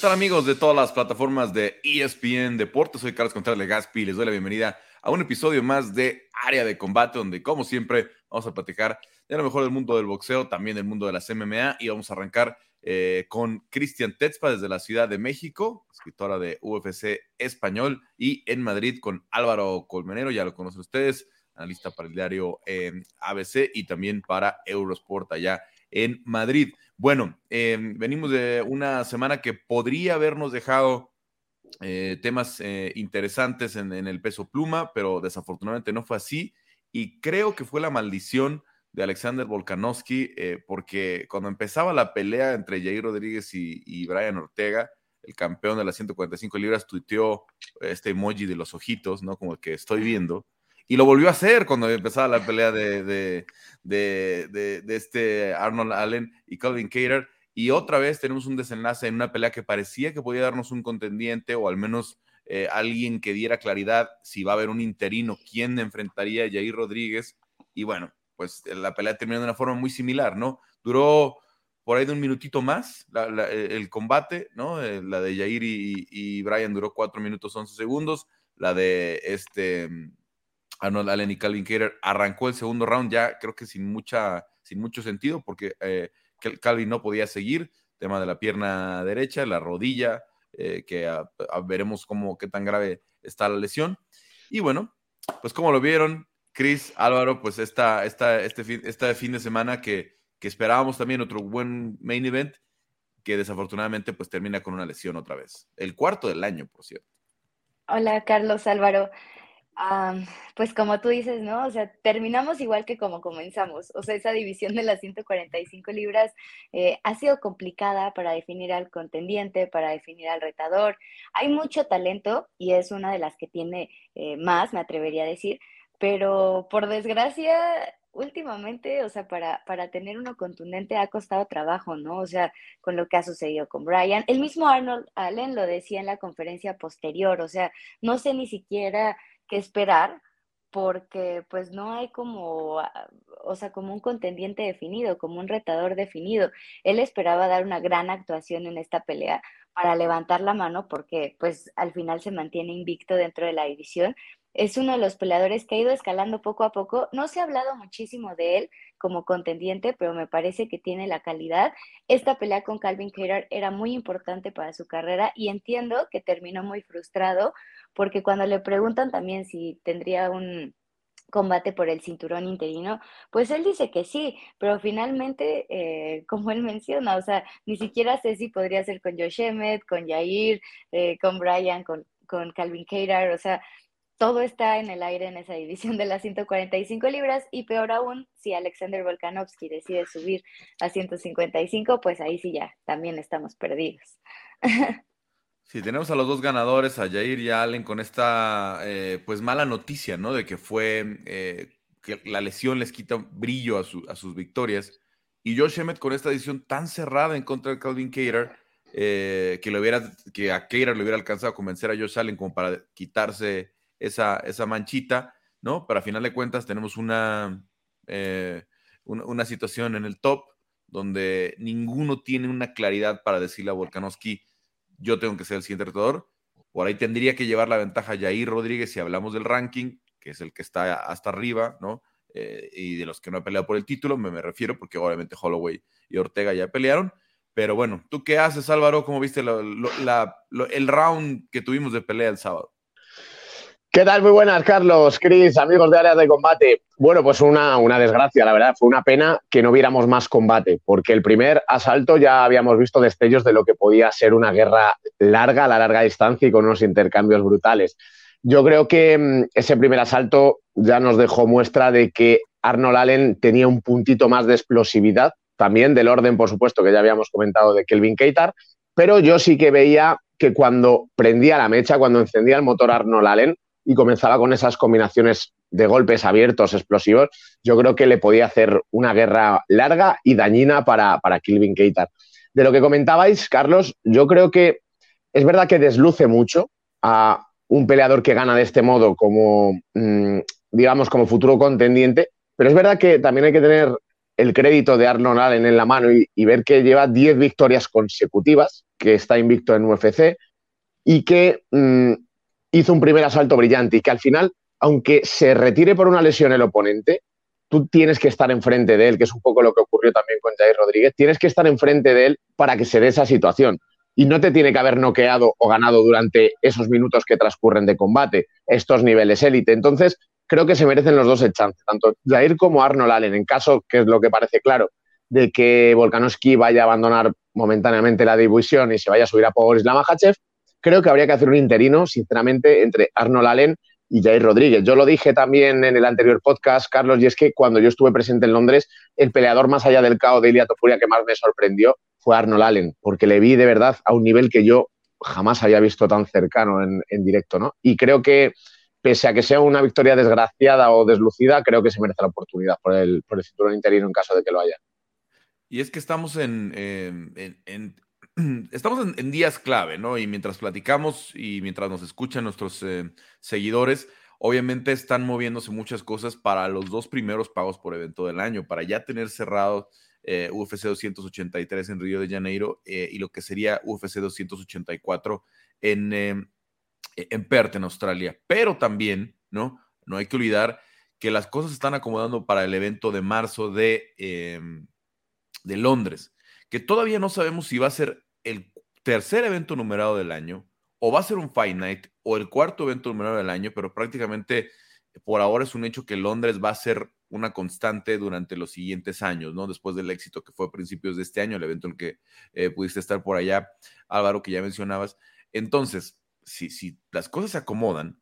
tal amigos de todas las plataformas de ESPN Deportes? Soy Carlos Contreras Legaspi y les doy la bienvenida a un episodio más de Área de Combate, donde como siempre vamos a platicar de lo mejor del mundo del boxeo, también del mundo de las MMA y vamos a arrancar eh, con Cristian Tetzpa desde la Ciudad de México, escritora de UFC Español, y en Madrid con Álvaro Colmenero, ya lo conocen ustedes, analista para el diario eh, ABC y también para Eurosport allá en Madrid. Bueno, eh, venimos de una semana que podría habernos dejado eh, temas eh, interesantes en, el peso pluma, pero desafortunadamente no fue así. Y creo que fue la maldición de Alexander Volkanovski, porque cuando empezaba la pelea entre Jair Rodríguez y, y, Brian Ortega, el campeón de las 145 libras tuiteó este emoji de los ojitos, ¿no? Como el que estoy viendo. Y lo volvió a hacer cuando empezaba la pelea de, de, de, este Arnold Allen y Calvin Cater. Y otra vez tenemos un desenlace en una pelea que parecía que podía darnos un contendiente o al menos eh, alguien que diera claridad si va a haber un interino, quién enfrentaría a Jair Rodríguez. Y bueno, pues la pelea terminó de una forma muy similar, ¿no? Duró por ahí de un minutito más el combate, ¿no? Eh, la de Jair y, y, Brian duró cuatro minutos once segundos. La de este Arnold Allen y Calvin Cater arrancó el segundo round ya creo que sin, mucha, sin mucho sentido porque eh, Calvin no podía seguir, tema de la pierna derecha, la rodilla, eh, que veremos cómo, qué tan grave está la lesión. Y bueno, pues como lo vieron, Chris, Álvaro, pues esta, esta, este, fin, este fin de semana que, que esperábamos también otro buen main event, que desafortunadamente pues termina con una lesión otra vez. El cuarto del año, por cierto. Hola, Carlos Álvaro pues como tú dices, ¿no? O sea, terminamos igual que como comenzamos. O sea, esa división de las 145 libras eh, ha sido complicada para definir al contendiente, para definir al retador. Hay mucho talento y es una de las que tiene eh, más, me atrevería a decir, pero por desgracia, últimamente, o sea, para, para tener uno contundente ha costado trabajo, ¿no? O sea, con lo que ha sucedido con Brian. El mismo Arnold Allen lo decía en la conferencia posterior, o sea, no sé ni siquiera que esperar porque pues no hay como, ah, o sea, como un contendiente definido, como un retador definido. Él esperaba dar una gran actuación en esta pelea para levantar la mano porque pues al final se mantiene invicto dentro de la división es uno de los peleadores que ha ido escalando poco a poco. No se ha hablado muchísimo de él como contendiente, pero me parece que tiene la calidad. Esta pelea con Calvin Cater era muy importante para su carrera y entiendo que terminó muy frustrado porque cuando le preguntan también si tendría un combate por el cinturón interino, pues él dice que sí, pero finalmente, eh, como él menciona, o sea, ni siquiera sé si podría ser con Josh Emmett, con Jair, eh, con Brian, con, con Calvin Cater, o sea, todo está en el aire en esa división de las 145 libras y peor aún, si Alexander Volkanovski decide subir a 155, pues ahí sí ya, también estamos perdidos. Sí, tenemos a los dos ganadores, a Jair y a Allen, con esta eh, pues mala noticia, ¿no? De que fue eh, que la lesión les quita brillo a, sus victorias. Y Josh Emmett con esta decisión tan cerrada en contra de Calvin Cater, eh, que, le hubiera, que a Cater le hubiera alcanzado a convencer a Josh Allen como para quitarse esa, esa manchita, ¿no? Pero a final de cuentas tenemos una, eh, una, situación en el top donde ninguno tiene una claridad para decirle a Volkanovski, yo tengo que ser el siguiente retador. Por ahí tendría que llevar la ventaja Jair Rodríguez si hablamos del ranking, que es el que está hasta arriba, ¿no? Eh, y de los que no ha peleado por el título, me, me, refiero, porque obviamente Holloway y Ortega ya pelearon. Pero bueno, ¿tú qué haces, Álvaro? ¿Cómo viste el round que tuvimos de pelea el sábado? ¿Qué tal? Muy buenas, Carlos, Cris, amigos de áreas de combate. Bueno, pues una, una desgracia, la verdad. Fue una pena que no viéramos más combate, porque el primer asalto ya habíamos visto destellos de lo que podía ser una guerra larga, a la larga distancia y con unos intercambios brutales. Yo creo que mm, ese primer asalto ya nos dejó muestra de que Arnold Allen tenía un puntito más de explosividad, también del orden, por supuesto, que ya habíamos comentado de Kelvin Keitar, pero yo sí que veía que cuando prendía la mecha, cuando encendía el motor Arnold Allen, y comenzaba con esas combinaciones de golpes abiertos, explosivos, yo creo que le podía hacer una guerra larga y dañina para, para Kilvin Keitar. De lo que comentabais, Carlos, yo creo que es verdad que desluce mucho a un peleador que gana de este modo como, mm, digamos, como futuro contendiente, pero es verdad que también hay que tener el crédito de Arnold Allen en la mano y, ver que lleva 10 victorias consecutivas que está invicto en UFC y que mm, hizo un primer asalto brillante y que al final, aunque se retire por una lesión el oponente, tú tienes que estar enfrente de él, que es un poco lo que ocurrió también con Jair Rodríguez, tienes que estar enfrente de él para que se dé esa situación. Y no te tiene que haber noqueado o ganado durante esos minutos que transcurren de combate, estos niveles élite. Entonces, creo que se merecen los dos el chance, tanto Jair como Arnold Allen, en caso, que es lo que parece claro, de que Volkanovski vaya a abandonar momentáneamente la división y se vaya a subir a Boris Lamahachev, creo que habría que hacer un interino, sinceramente, entre Arnold Allen y Jair Rodríguez. Yo lo dije también en el anterior podcast, Carlos, y es que cuando yo estuve presente en Londres, el peleador más allá del caos de Ilia Topuria que más me sorprendió fue Arnold Allen, porque le vi de verdad a un nivel que yo jamás había visto tan cercano en, directo, ¿no? Y creo que, pese a que sea una victoria desgraciada o deslucida, creo que se merece la oportunidad por el, por el cinturón interino en caso de que lo haya. Y es que estamos en, estamos en, días clave, ¿no? Y mientras platicamos y mientras nos escuchan nuestros eh, seguidores, obviamente están moviéndose muchas cosas para los dos primeros pagos por evento del año, para ya tener cerrado eh, UFC 283 en Río de Janeiro eh, y lo que sería UFC 284 en, en Perth, en Australia. Pero también, ¿no? No hay que olvidar que las cosas se están acomodando para el evento de marzo de, de Londres que todavía no sabemos si va a ser el tercer evento numerado del año, o va a ser un Fight Night, o el cuarto evento numerado del año, pero prácticamente por ahora es un hecho que Londres va a ser una constante durante los siguientes años, ¿no? Después del éxito que fue a principios de este año, el evento en que eh, pudiste estar por allá, Álvaro, que ya mencionabas. Entonces, si, si las cosas se acomodan,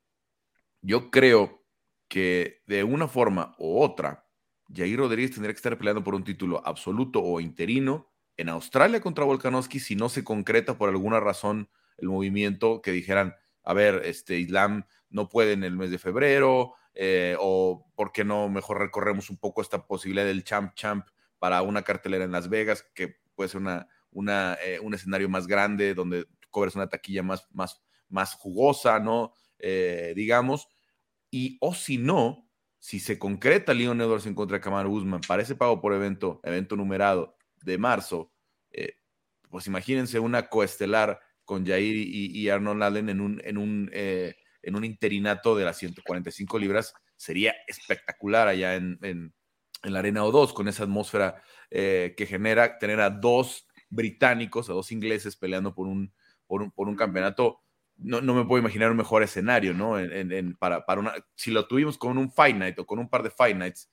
yo creo que de una forma u otra, Jair Rodríguez tendría que estar peleando por un título absoluto o interino en Australia contra Volkanovski si no se concreta por alguna razón el movimiento que dijeran, a ver, este Islam no puede en el mes de febrero, eh, o por qué no mejor recorremos un poco esta posibilidad del champ champ para una cartelera en Las Vegas, que puede ser una, una eh, un escenario más grande donde cobres una taquilla más, más, más jugosa, ¿no? Eh, digamos, y o si no, si se concreta Leon Edwards en contra de Kamaru Usman para pago por evento, evento numerado, de marzo, eh, pues imagínense una coestelar con Jair y, Arnold Allen en un, en, un, eh, en un interinato de las 145 libras, sería espectacular allá en, en, la Arena O2, con esa atmósfera eh, que genera tener a dos británicos, a dos ingleses peleando por un, por un, por un campeonato. No, no, me puedo imaginar un mejor escenario, ¿no? En, para, para una, si lo tuvimos con un Fight Night o con un par de Fight Nights,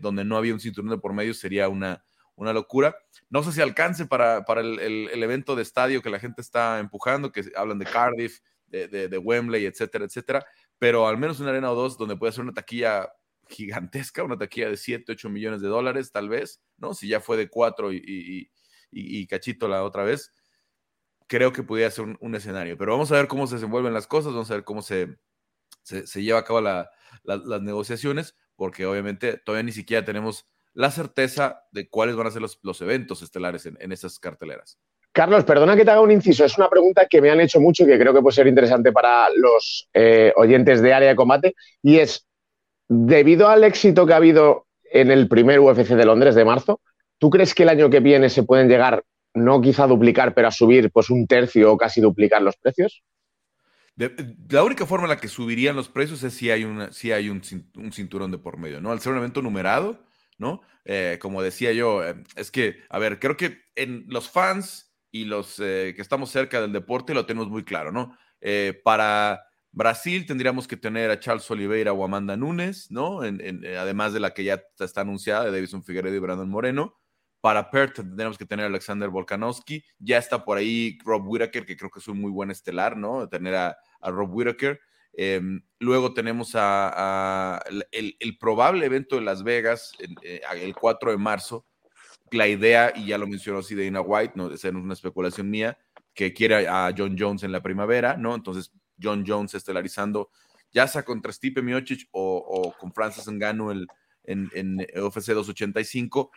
donde no había un cinturón de por medio, sería una, una locura. No sé si alcance para, para el, evento de estadio que la gente está empujando, que hablan de Cardiff, de, de, Wembley, etcétera, etcétera, pero al menos una arena o dos donde puede ser una taquilla gigantesca, una taquilla de 7, 8 millones de dólares, tal vez, ¿no? Si ya fue de 4 y, y, cachito la otra vez, creo que pudiera ser un, escenario. Pero vamos a ver cómo se desenvuelven las cosas, vamos a ver cómo se, se, lleva a cabo las negociaciones, porque obviamente todavía ni siquiera tenemos la certeza de cuáles van a ser los, eventos estelares en, esas carteleras. Carlos, perdona que te haga un inciso. Es una pregunta que me han hecho mucho y que creo que puede ser interesante para los eh, oyentes de área de combate. Y es, debido al éxito que ha habido en el primer UFC de Londres de marzo, ¿tú crees que el año que viene se pueden llegar, no quizá a duplicar, pero a subir pues un tercio o casi duplicar los precios? la única forma en la que subirían los precios es si hay, una, si hay un, un cinturón de por medio, ¿no? Al ser un evento numerado, ¿no? Eh, como decía yo, eh, es que, a ver, creo que en los fans y los eh, que estamos cerca del deporte lo tenemos muy claro, ¿no? para Brasil tendríamos que tener a Charles Oliveira o Amanda Nunes, ¿no? además de la que ya está anunciada, de Davison Figueredo y Brandon Moreno. Para Perth tendríamos que tener a Alexander Volkanovski. Ya está por ahí Rob Whittaker, que creo que es un muy buen estelar, ¿no? Tener a, a Rob Whittaker. Em, luego tenemos a, el, probable evento de Las Vegas eh, el 4 de marzo. La idea, y ya lo mencionó así Dana White, no es una especulación mía, que quiere a John Jones en la primavera, ¿no? Entonces, John Jones estelarizando, ya sea contra Stipe Miocic o, con Francis Ngannou el, en, en UFC 285.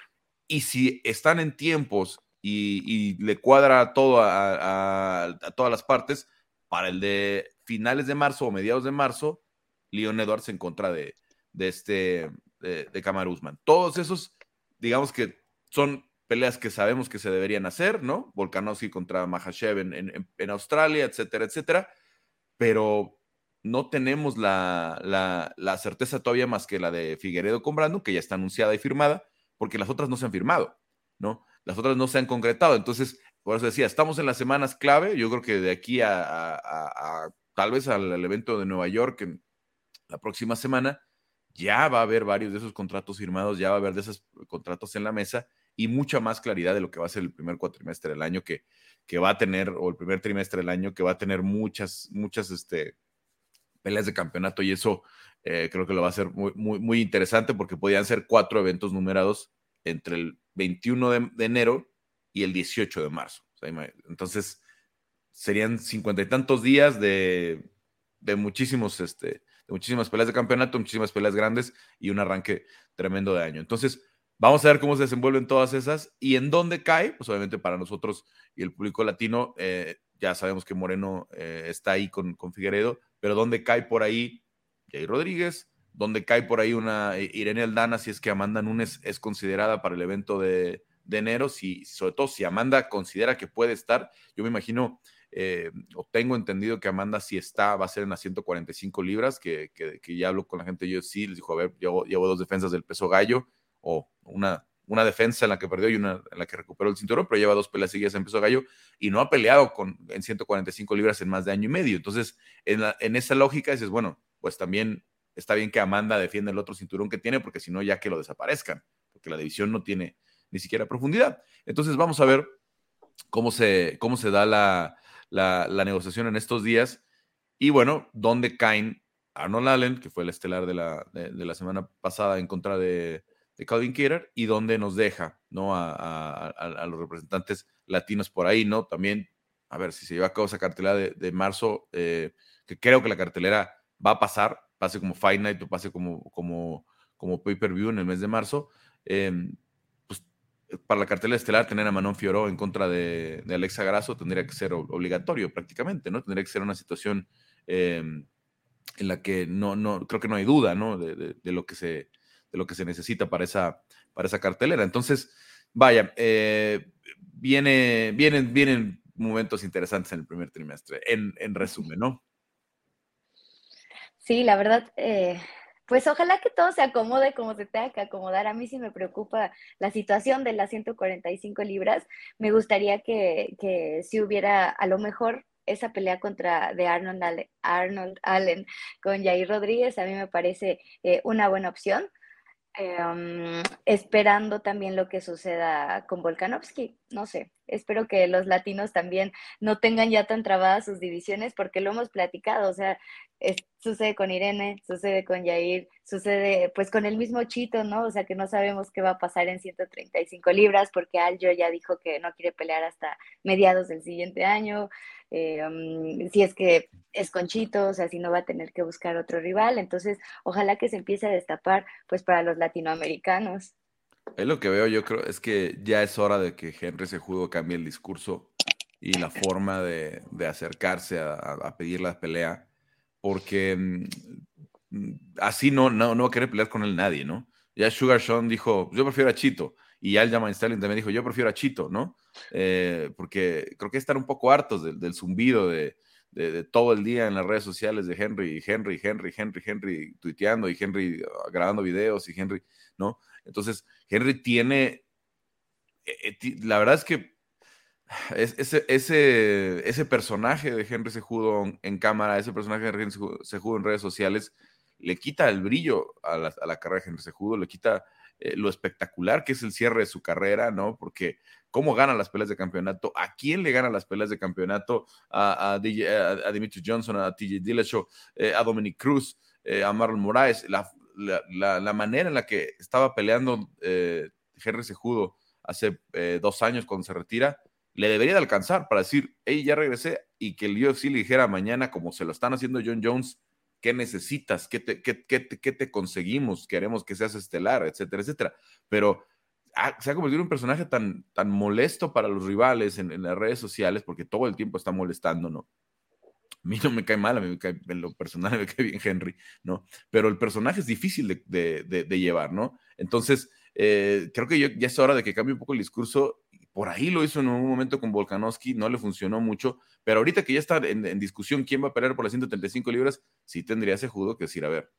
Y si están en tiempos y, le cuadra todo a todas las partes, para el de finales de marzo o mediados de marzo, Leon Edwards en contra de, de este, de, de. Todos esos, digamos que son peleas que sabemos que se deberían hacer, ¿no? Volkanovski contra Mahashev en, en, Australia, etcétera, etcétera, pero no tenemos la, la, certeza todavía más que la de Figueredo con Brandon, que ya está anunciada y firmada, porque las otras no se han firmado, ¿no? Las otras no se han concretado. Entonces, por eso decía, estamos en las semanas clave. Yo creo que de aquí a, tal vez al, evento de Nueva York la próxima semana, ya va a haber varios de esos contratos firmados, ya va a haber de esos contratos en la mesa y mucha más claridad de lo que va a ser el primer cuatrimestre del año que, va a tener, o el primer trimestre del año, que va a tener muchas, muchas este, peleas de campeonato y eso eh, creo que lo va a ser muy, muy, muy interesante porque podían ser cuatro eventos numerados entre el 21 de, enero y el 18 de marzo. entonces, serían cincuenta y tantos días de, de muchísimos, este, de muchísimas peleas de campeonato, muchísimas peleas grandes y un arranque tremendo de año. Entonces, Vamos a ver cómo se desenvuelven todas esas y en dónde cae, pues obviamente para nosotros y el público latino, eh, ya sabemos que Moreno eh, está ahí con, con, Figueredo, pero dónde cae por ahí Jay Rodríguez, dónde cae por ahí una eh, Irene Aldana, si es que Amanda Nunes es considerada para el evento de, enero, si, sobre todo si Amanda considera que puede estar, yo me imagino o tengo entendido que Amanda si está, va a ser en las 145 libras, que, que, ya hablo con la gente, yo sí, les dijo, a ver, llevo, llevo dos defensas del peso gallo, o una, una defensa en la que perdió y una en la que recuperó el cinturón, pero lleva dos peleas seguidas en peso gallo y no ha peleado con, en 145 libras en más de año y medio. Entonces, en, en esa lógica dices, bueno, pues también está bien que Amanda defienda el otro cinturón que tiene, porque si no, ya que lo desaparezcan, porque la división no tiene ni siquiera profundidad. Entonces, vamos a ver cómo se, cómo se da la, la, negociación en estos días y bueno, dónde caen Arnold Allen, que fue el estelar de la, de la semana pasada en contra de, Calvin Kierer y donde nos deja, ¿no? A, los representantes latinos por ahí, ¿no? También, a ver, si se lleva a cabo esa cartelera de, marzo, eh, que creo que la cartelera va a pasar, pase como Fight Night o pase como, como, como pay-per-view en el mes de marzo, pues para la cartelera estelar tener a Manon Fioró en contra de, Alexa Grasso tendría que ser obligatorio prácticamente, ¿no? Tendría que ser una situación em, en la que no, no, creo que no hay duda, ¿no? de lo que se lo que se necesita para esa, para esa cartelera. Entonces, vaya, eh, viene, vienen, vienen momentos interesantes en el primer trimestre, en, resumen, ¿no? Sí, la verdad, eh, pues ojalá que todo se acomode como se tenga que acomodar. A mí sí me preocupa la situación de las 145 libras. Me gustaría que, que si hubiera a lo mejor esa pelea contra de Arnold, Arnold Allen con Jair Rodríguez, a mí me parece eh, una buena opción. Em, esperando también lo que suceda con Volkanovski. No sé, espero que los latinos también no tengan ya tan trabadas sus divisiones porque lo hemos platicado, o sea, sucede con Irene, sucede con Yair, sucede pues con el mismo Chito, ¿no? O sea que no sabemos qué va a pasar en 135 libras porque Aljo ya dijo que no quiere pelear hasta mediados del siguiente año, eh, um, si es que es con Chito, o sea, si no va a tener que buscar otro rival, entonces ojalá que se empiece a destapar pues para los latinoamericanos. Es lo que veo, yo creo, es que ya es hora de que Henry se juego cambie el discurso y la forma de, acercarse a pedir la pelea porque mm, así no, no, no va a querer pelear con él nadie, ¿no? Ya Sugar Sean dijo, yo prefiero a Chito, y Jaman Sterling también dijo, yo prefiero a Chito, ¿no? Eh, porque creo que están un poco hartos del, zumbido de, todo el día en las redes sociales de Henry, Henry, Henry, Henry, Henry tuiteando y Henry ah, grabando videos y Henry, ¿no? Entonces, Henry tiene, eh, eh, la verdad es que ese, ese, ese personaje de Henry Sejudo en cámara, ese personaje de Henry Sejudo en redes sociales, le quita el brillo a la, carrera de Henry Sejudo, le quita eh, lo espectacular que es el cierre de su carrera, ¿no? Porque cómo gana las peleas de campeonato, a quién le gana las peleas de campeonato, a, a, Dimitri Johnson, a TJ Dillashaw, eh, a Dominic Cruz, eh, a Marlon Moraes, la, manera en la que estaba peleando Henry Sejudo hace dos años cuando se retira, le debería de alcanzar para decir, hey, ya regresé, y que el UFC le dijera mañana, como se lo están haciendo John Jones, ¿qué necesitas? ¿Qué te, qué, qué, qué te conseguimos? Queremos que seas estelar, etcétera, etcétera. Pero se ha convertido en un personaje tan, tan molesto para los rivales en, las redes sociales, porque todo el tiempo está molestando, ¿no? A mí no me cae mal, a mí me cae, en lo personal me cae bien Henry, ¿no? Pero el personaje es difícil de, de, de llevar, ¿no? Entonces, eh, creo que ya es hora de que cambie un poco el discurso. Por ahí lo hizo en un momento con Volkanovski, no le funcionó mucho, pero ahorita que ya está en, discusión quién va a pelear por las 135 libras, sí tendría ese judo que decir, a ver,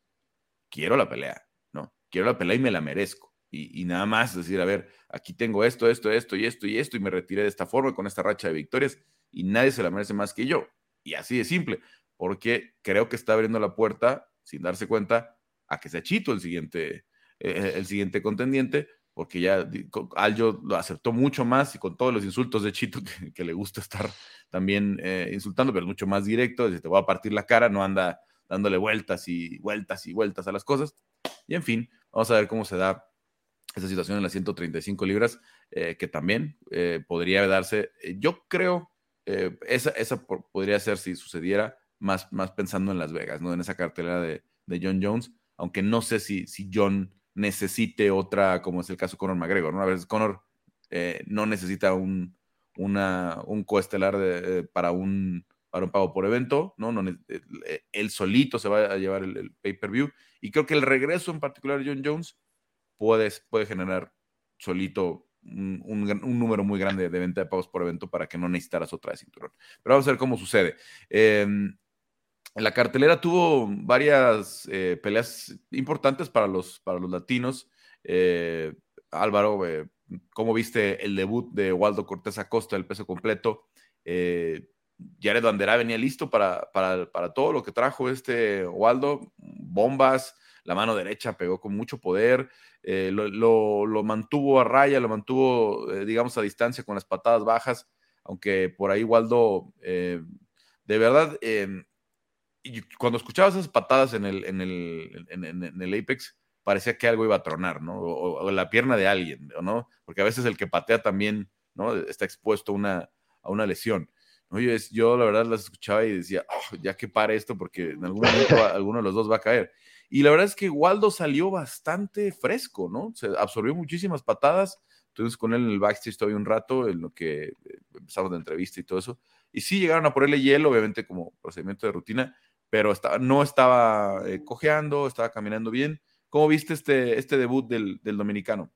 quiero la pelea, ¿no? Quiero la pelea y me la merezco. Y, nada más decir, a ver, aquí tengo esto, esto, esto y esto y esto, y me retiré de esta forma con esta racha de victorias, y nadie se la merece más que yo. Y así de simple, porque creo que está abriendo la puerta, sin darse cuenta, a que sea Chito el siguiente, eh, el siguiente contendiente, porque ya Aljo lo aceptó mucho más y con todos los insultos de Chito, que, le gusta estar también eh, insultando, pero mucho más directo, desde te voy a partir la cara, no anda dándole vueltas y vueltas y vueltas a las cosas. Y en fin, vamos a ver cómo se da esa situación en las 135 libras, eh, que también podría darse. Yo creo, esa, esa podría ser si sucediera, más, más pensando en Las Vegas, ¿no? En esa cartelera de, de John Jones, aunque no sé si, si John necesite otra, como es el caso de Conor McGregor, ¿no? A veces Conor eh, no necesita un, una, un coestelar de, para, un, para un pago por evento, ¿no? no eh, él solito se va a llevar el, pay-per-view y creo que el regreso en particular de John Jones puede, puede generar solito un, un, número muy grande de venta de pagos por evento para que no necesitaras otra de cinturón. Pero vamos a ver cómo sucede. Eh, la cartelera tuvo varias eh, peleas importantes para los, para los latinos. Eh, Álvaro, eh, ¿cómo viste el debut de Waldo Cortés Acosta, el peso completo? Jared Bandera venía listo para, para, todo lo que trajo este Waldo. Bombas, la mano derecha pegó con mucho poder, lo, lo, mantuvo a raya, lo mantuvo, digamos, a distancia con las patadas bajas, aunque por ahí Waldo, de verdad y cuando escuchabas esas patadas en el, en el, en, el Apex, parecía que algo iba a tronar, ¿no? O, la pierna de alguien, ¿no? Porque a veces el que patea también, ¿no? Está expuesto a una, a una lesión. ¿no? Yo, yo, la verdad las escuchaba y decía, oh, ya que pare esto porque en algún momento alguno de los dos va a caer. Y la verdad es que Waldo salió bastante fresco, ¿no? Se absorbió muchísimas patadas. Entonces con él en el backstage todavía un rato, en lo que eh, empezamos la entrevista y todo eso. Y sí llegaron a ponerle hielo, obviamente como procedimiento de rutina, pero no estaba eh, cojeando, estaba caminando bien. ¿Cómo viste este, este debut del, dominicano?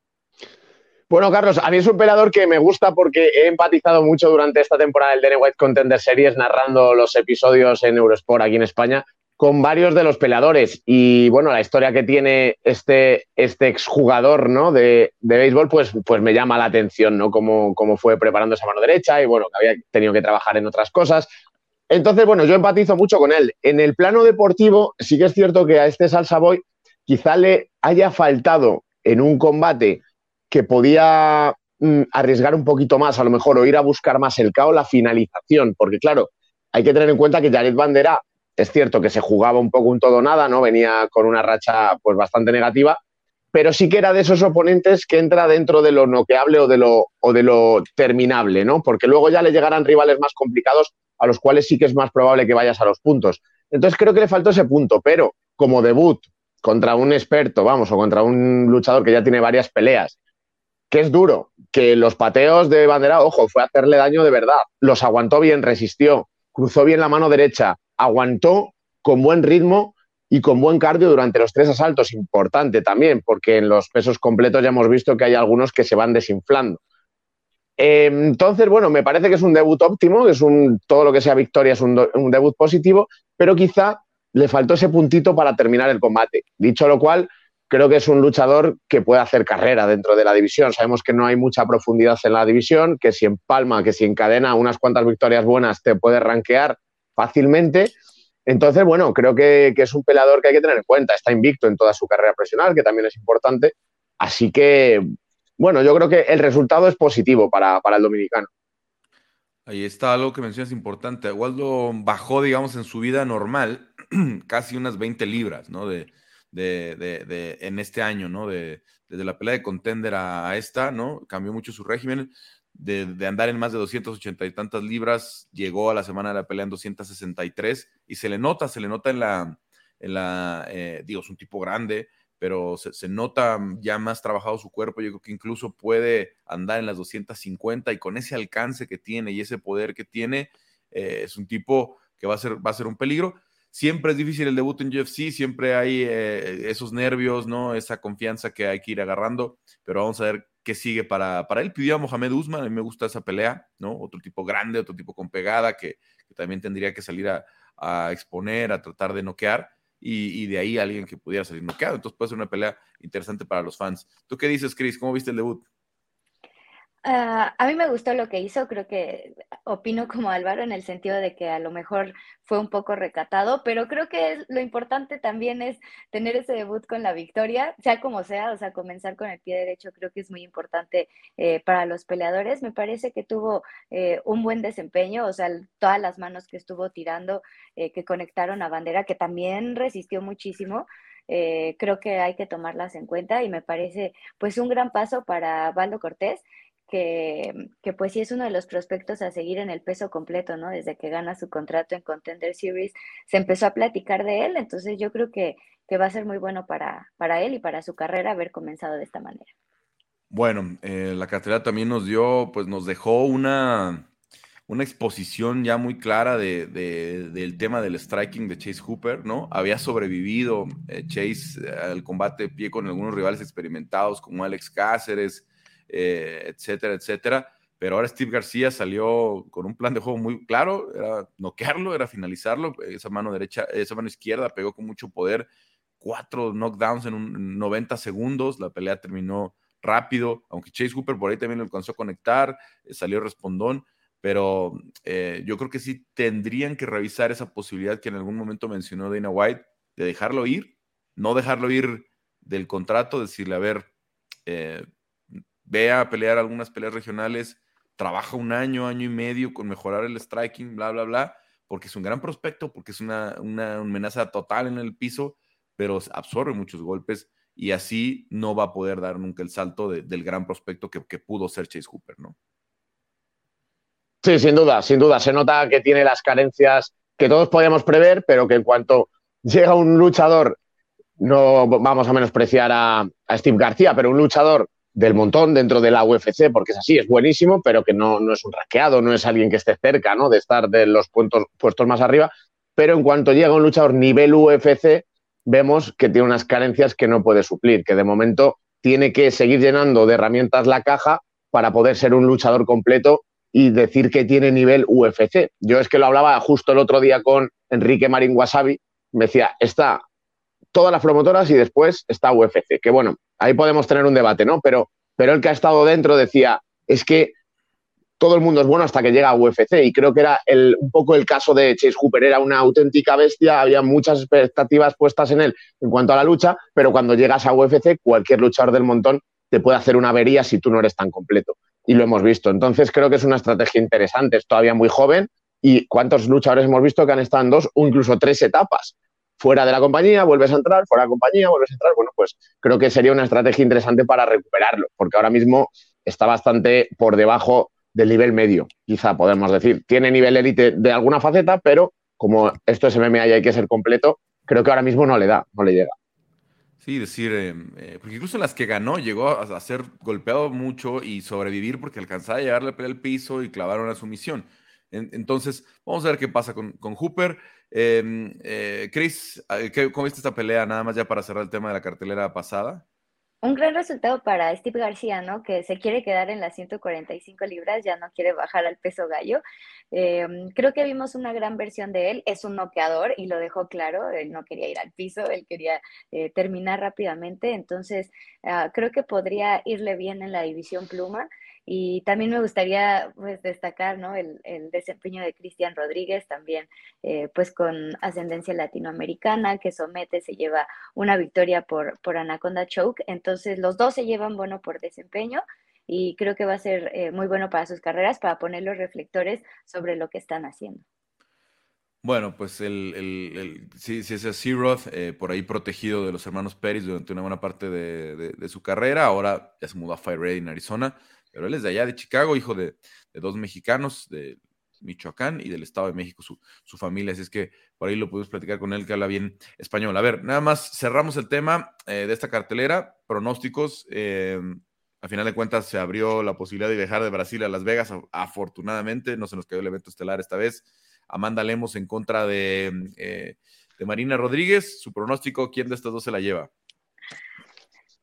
Bueno, Carlos, a mí es un peleador que me gusta porque he empatizado mucho durante esta temporada del Danny White Contender Series narrando los episodios en Eurosport aquí en España con varios de los peleadores. Y bueno, la historia que tiene este, este exjugador ¿no? de, de béisbol, pues, pues me llama la atención, ¿no? Cómo, cómo fue preparando esa mano derecha y bueno, que había tenido que trabajar en otras cosas. Entonces, bueno, yo empatizo mucho con él. En el plano deportivo, sí que es cierto que a este Salsa Boy quizá le haya faltado en un combate que podía mm, arriesgar un poquito más, a lo mejor, o ir a buscar más el caos, la finalización, porque claro, hay que tener en cuenta que Jared Bandera es cierto que se jugaba un poco un todo nada, ¿no? Venía con una racha pues bastante negativa, pero sí que era de esos oponentes que entra dentro de lo noqueable o de lo, o de lo terminable, ¿no? Porque luego ya le llegarán rivales más complicados a los cuales sí que es más probable que vayas a los puntos. Entonces creo que le faltó ese punto, pero como debut contra un experto, vamos, o contra un luchador que ya tiene varias peleas, que es duro, que los pateos de bandera, ojo, fue hacerle daño de verdad, los aguantó bien, resistió, cruzó bien la mano derecha, aguantó con buen ritmo y con buen cardio durante los tres asaltos, importante también, porque en los pesos completos ya hemos visto que hay algunos que se van desinflando. Em, entonces, bueno, me parece que es un debut óptimo, es un, todo lo que sea victoria es un, debut positivo, pero quizá le faltó ese puntito para terminar el combate. Dicho lo cual, creo que es un luchador que puede hacer carrera dentro de la división. Sabemos que no hay mucha profundidad en la división, que si empalma, que si encadena unas cuantas victorias buenas te puede rankear fácilmente. Entonces, bueno, creo que, es un peleador que hay que tener en cuenta. Está invicto en toda su carrera profesional, que también es importante. Así que bueno, yo creo que el resultado es positivo para, el dominicano. Ahí está algo que mencionas importante. Waldo bajó, digamos, en su vida normal casi unas 20 libras, ¿no? De, de, en este año, ¿no? De, desde la pelea de contender a, esta, ¿no? Cambió mucho su régimen. De, andar en más de 280 y tantas libras, llegó a la semana de la pelea en 263 y se le nota, se le nota en la, en eh, digo, es un tipo grande, pero se, nota ya más trabajado su cuerpo. Yo creo que incluso puede andar en las 250 y con ese alcance que tiene y ese poder que tiene, eh, es un tipo que va a, ser, va a ser un peligro. Siempre es difícil el debut en UFC, siempre hay eh, esos nervios, ¿no? Esa confianza que hay que ir agarrando, pero vamos a ver qué sigue para, para él. Pidió a Mohamed Usman, a mí me gusta esa pelea, ¿no? Otro tipo grande, otro tipo con pegada, que, también tendría que salir a, exponer, a tratar de noquear, y, y, de ahí alguien que pudiera salir noqueado. Entonces puede ser una pelea interesante para los fans. ¿Tú qué dices, Chris? ¿Cómo viste el debut? Ah, a mí me gustó lo que hizo, creo que opino como Álvaro en el sentido de que a lo mejor fue un poco recatado, pero creo que lo importante también es tener ese debut con la victoria, sea como sea, o sea, comenzar con el pie derecho creo que es muy importante eh, para los peleadores. Me parece que tuvo eh, un buen desempeño, o sea, todas las manos que estuvo tirando, eh, que conectaron a bandera, que también resistió muchísimo. creo que hay que tomarlas en cuenta y me parece pues un gran paso para Valdo Cortés que, pues sí es uno de los prospectos a seguir en el peso completo, ¿no? Desde que gana su contrato en Contender Series, se empezó a platicar de él, entonces yo creo que, va a ser muy bueno para, para él y para su carrera haber comenzado de esta manera. Bueno, eh, la cartera también nos dio, pues nos dejó una, una exposición ya muy clara de, del tema del striking de Chase Hooper, ¿no? Había sobrevivido eh, Chase al combate de pie con algunos rivales experimentados como Alex Cáceres, eh, etcétera, etcétera. Pero ahora Steve García salió con un plan de juego muy claro, era noquearlo, era finalizarlo, esa mano derecha, esa mano izquierda pegó con mucho poder, cuatro knockdowns en, un, 90 segundos, la pelea terminó rápido, aunque Chase Hooper por ahí también lo alcanzó a conectar, eh, salió respondón, pero eh, yo creo que sí tendrían que revisar esa posibilidad que en algún momento mencionó Dana White de dejarlo ir, no dejarlo ir del contrato, decirle, a ver, eh, ve a pelear algunas peleas regionales, trabaja un año, año y medio con mejorar el striking, bla, bla, bla, porque es un gran prospecto, porque es una, amenaza total en el piso, pero absorbe muchos golpes y así no va a poder dar nunca el salto del gran prospecto que, pudo ser Chase Hooper, ¿no? Sí, sin duda, sin duda. Se nota que tiene las carencias que todos podíamos prever, pero que en cuanto llega un luchador, no vamos a menospreciar a Steve García, pero un luchador del montón dentro de la UFC, porque es así, es buenísimo, pero que no, no es un raqueado, no es alguien que esté cerca ¿no? de estar de los puestos más arriba. Pero en cuanto llega un luchador nivel UFC, vemos que tiene unas carencias que no puede suplir, que de momento tiene que seguir llenando de herramientas la caja para poder ser un luchador completo y decir que tiene nivel UFC. Yo es que lo hablaba justo el otro día con Enrique Marín Wasabi, me decía, está todas las promotoras y después está UFC, que bueno, ahí podemos tener un debate, ¿no? Pero, pero el que ha estado dentro decía, es que todo el mundo es bueno hasta que llega a UFC y creo que era un poco el caso de Chase Hooper, era una auténtica bestia, había muchas expectativas puestas en él en cuanto a la lucha, pero cuando llegas a UFC cualquier luchador del montón te puede hacer una avería si tú no eres tan completo. Y lo hemos visto. Entonces creo que es una estrategia interesante, es todavía muy joven y cuántos luchadores hemos visto que han estado en dos o incluso tres etapas fuera de la compañía, vuelves a entrar, fuera de la compañía, vuelves a entrar. Bueno, pues creo que sería una estrategia interesante para recuperarlo, porque ahora mismo está bastante por debajo del nivel medio, quizá podemos decir. Tiene nivel élite de alguna faceta, pero como esto es MMA y hay que ser completo, creo que ahora mismo no le da, no le llega. Sí, decir, eh, eh, porque incluso las que ganó llegó a, ser golpeado mucho y sobrevivir porque alcanzaba a llevarle al piso y clavaron a su misión. entonces, vamos a ver qué pasa con, con Hooper. Em, eh, Chris, ¿cómo viste esta pelea? Nada más ya para cerrar el tema de la cartelera pasada. Un gran resultado para Steve García, ¿no? Que se quiere quedar en las 145 libras, ya no quiere bajar al peso gallo. Em, creo que vimos una gran versión de él. Es un noqueador y lo dejó claro. Él no quería ir al piso, él quería eh, terminar rápidamente. Entonces, ah, creo que podría irle bien en la división pluma. Y también me gustaría pues, destacar ¿no? el, desempeño de Cristian Rodríguez, también eh, pues con ascendencia latinoamericana, que somete, se lleva una victoria por, por Anaconda Choke. Entonces los dos se llevan bueno por desempeño y creo que va a ser eh, muy bueno para sus carreras, para poner los reflectores sobre lo que están haciendo. Bueno, pues el, el, el sí, sí, ese Searoth, eh, por ahí protegido de los hermanos Pérez durante una buena parte de, de, su carrera, ahora ya se mudó a Fire Ray en Arizona pero él es de allá, de Chicago, hijo de, dos mexicanos, de Michoacán y del Estado de México, su, familia. Así es que por ahí lo pudimos platicar con él, que habla bien español. A ver, nada más cerramos el tema eh, de esta cartelera, pronósticos. Eh, a final de cuentas se abrió la posibilidad de viajar de Brasil a Las Vegas, afortunadamente, no se nos cayó el evento estelar esta vez. Amanda Lemos en contra de, eh, de Marina Rodríguez. Su pronóstico, ¿quién de estas dos se la lleva?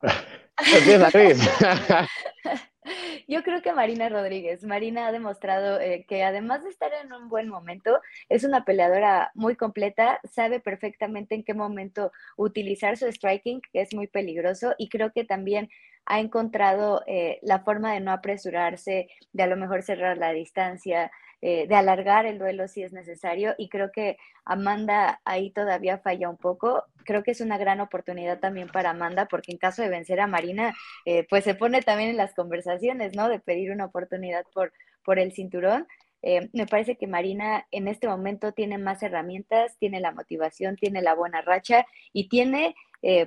Yo creo que Marina Rodríguez. Marina ha demostrado eh, que además de estar en un buen momento, es una peleadora muy completa, sabe perfectamente en qué momento utilizar su striking, que es muy peligroso, y creo que también ha encontrado eh, la forma de no apresurarse, de a lo mejor cerrar la distancia, eh, de alargar el duelo si es necesario. Y creo que Amanda ahí todavía falla un poco. Creo que es una gran oportunidad también para Amanda, porque en caso de vencer a Marina, eh, pues se pone también en las conversaciones, ¿no? De pedir una oportunidad por, por el cinturón. Eh, me parece que Marina en este momento tiene más herramientas, tiene la motivación, tiene la buena racha y tiene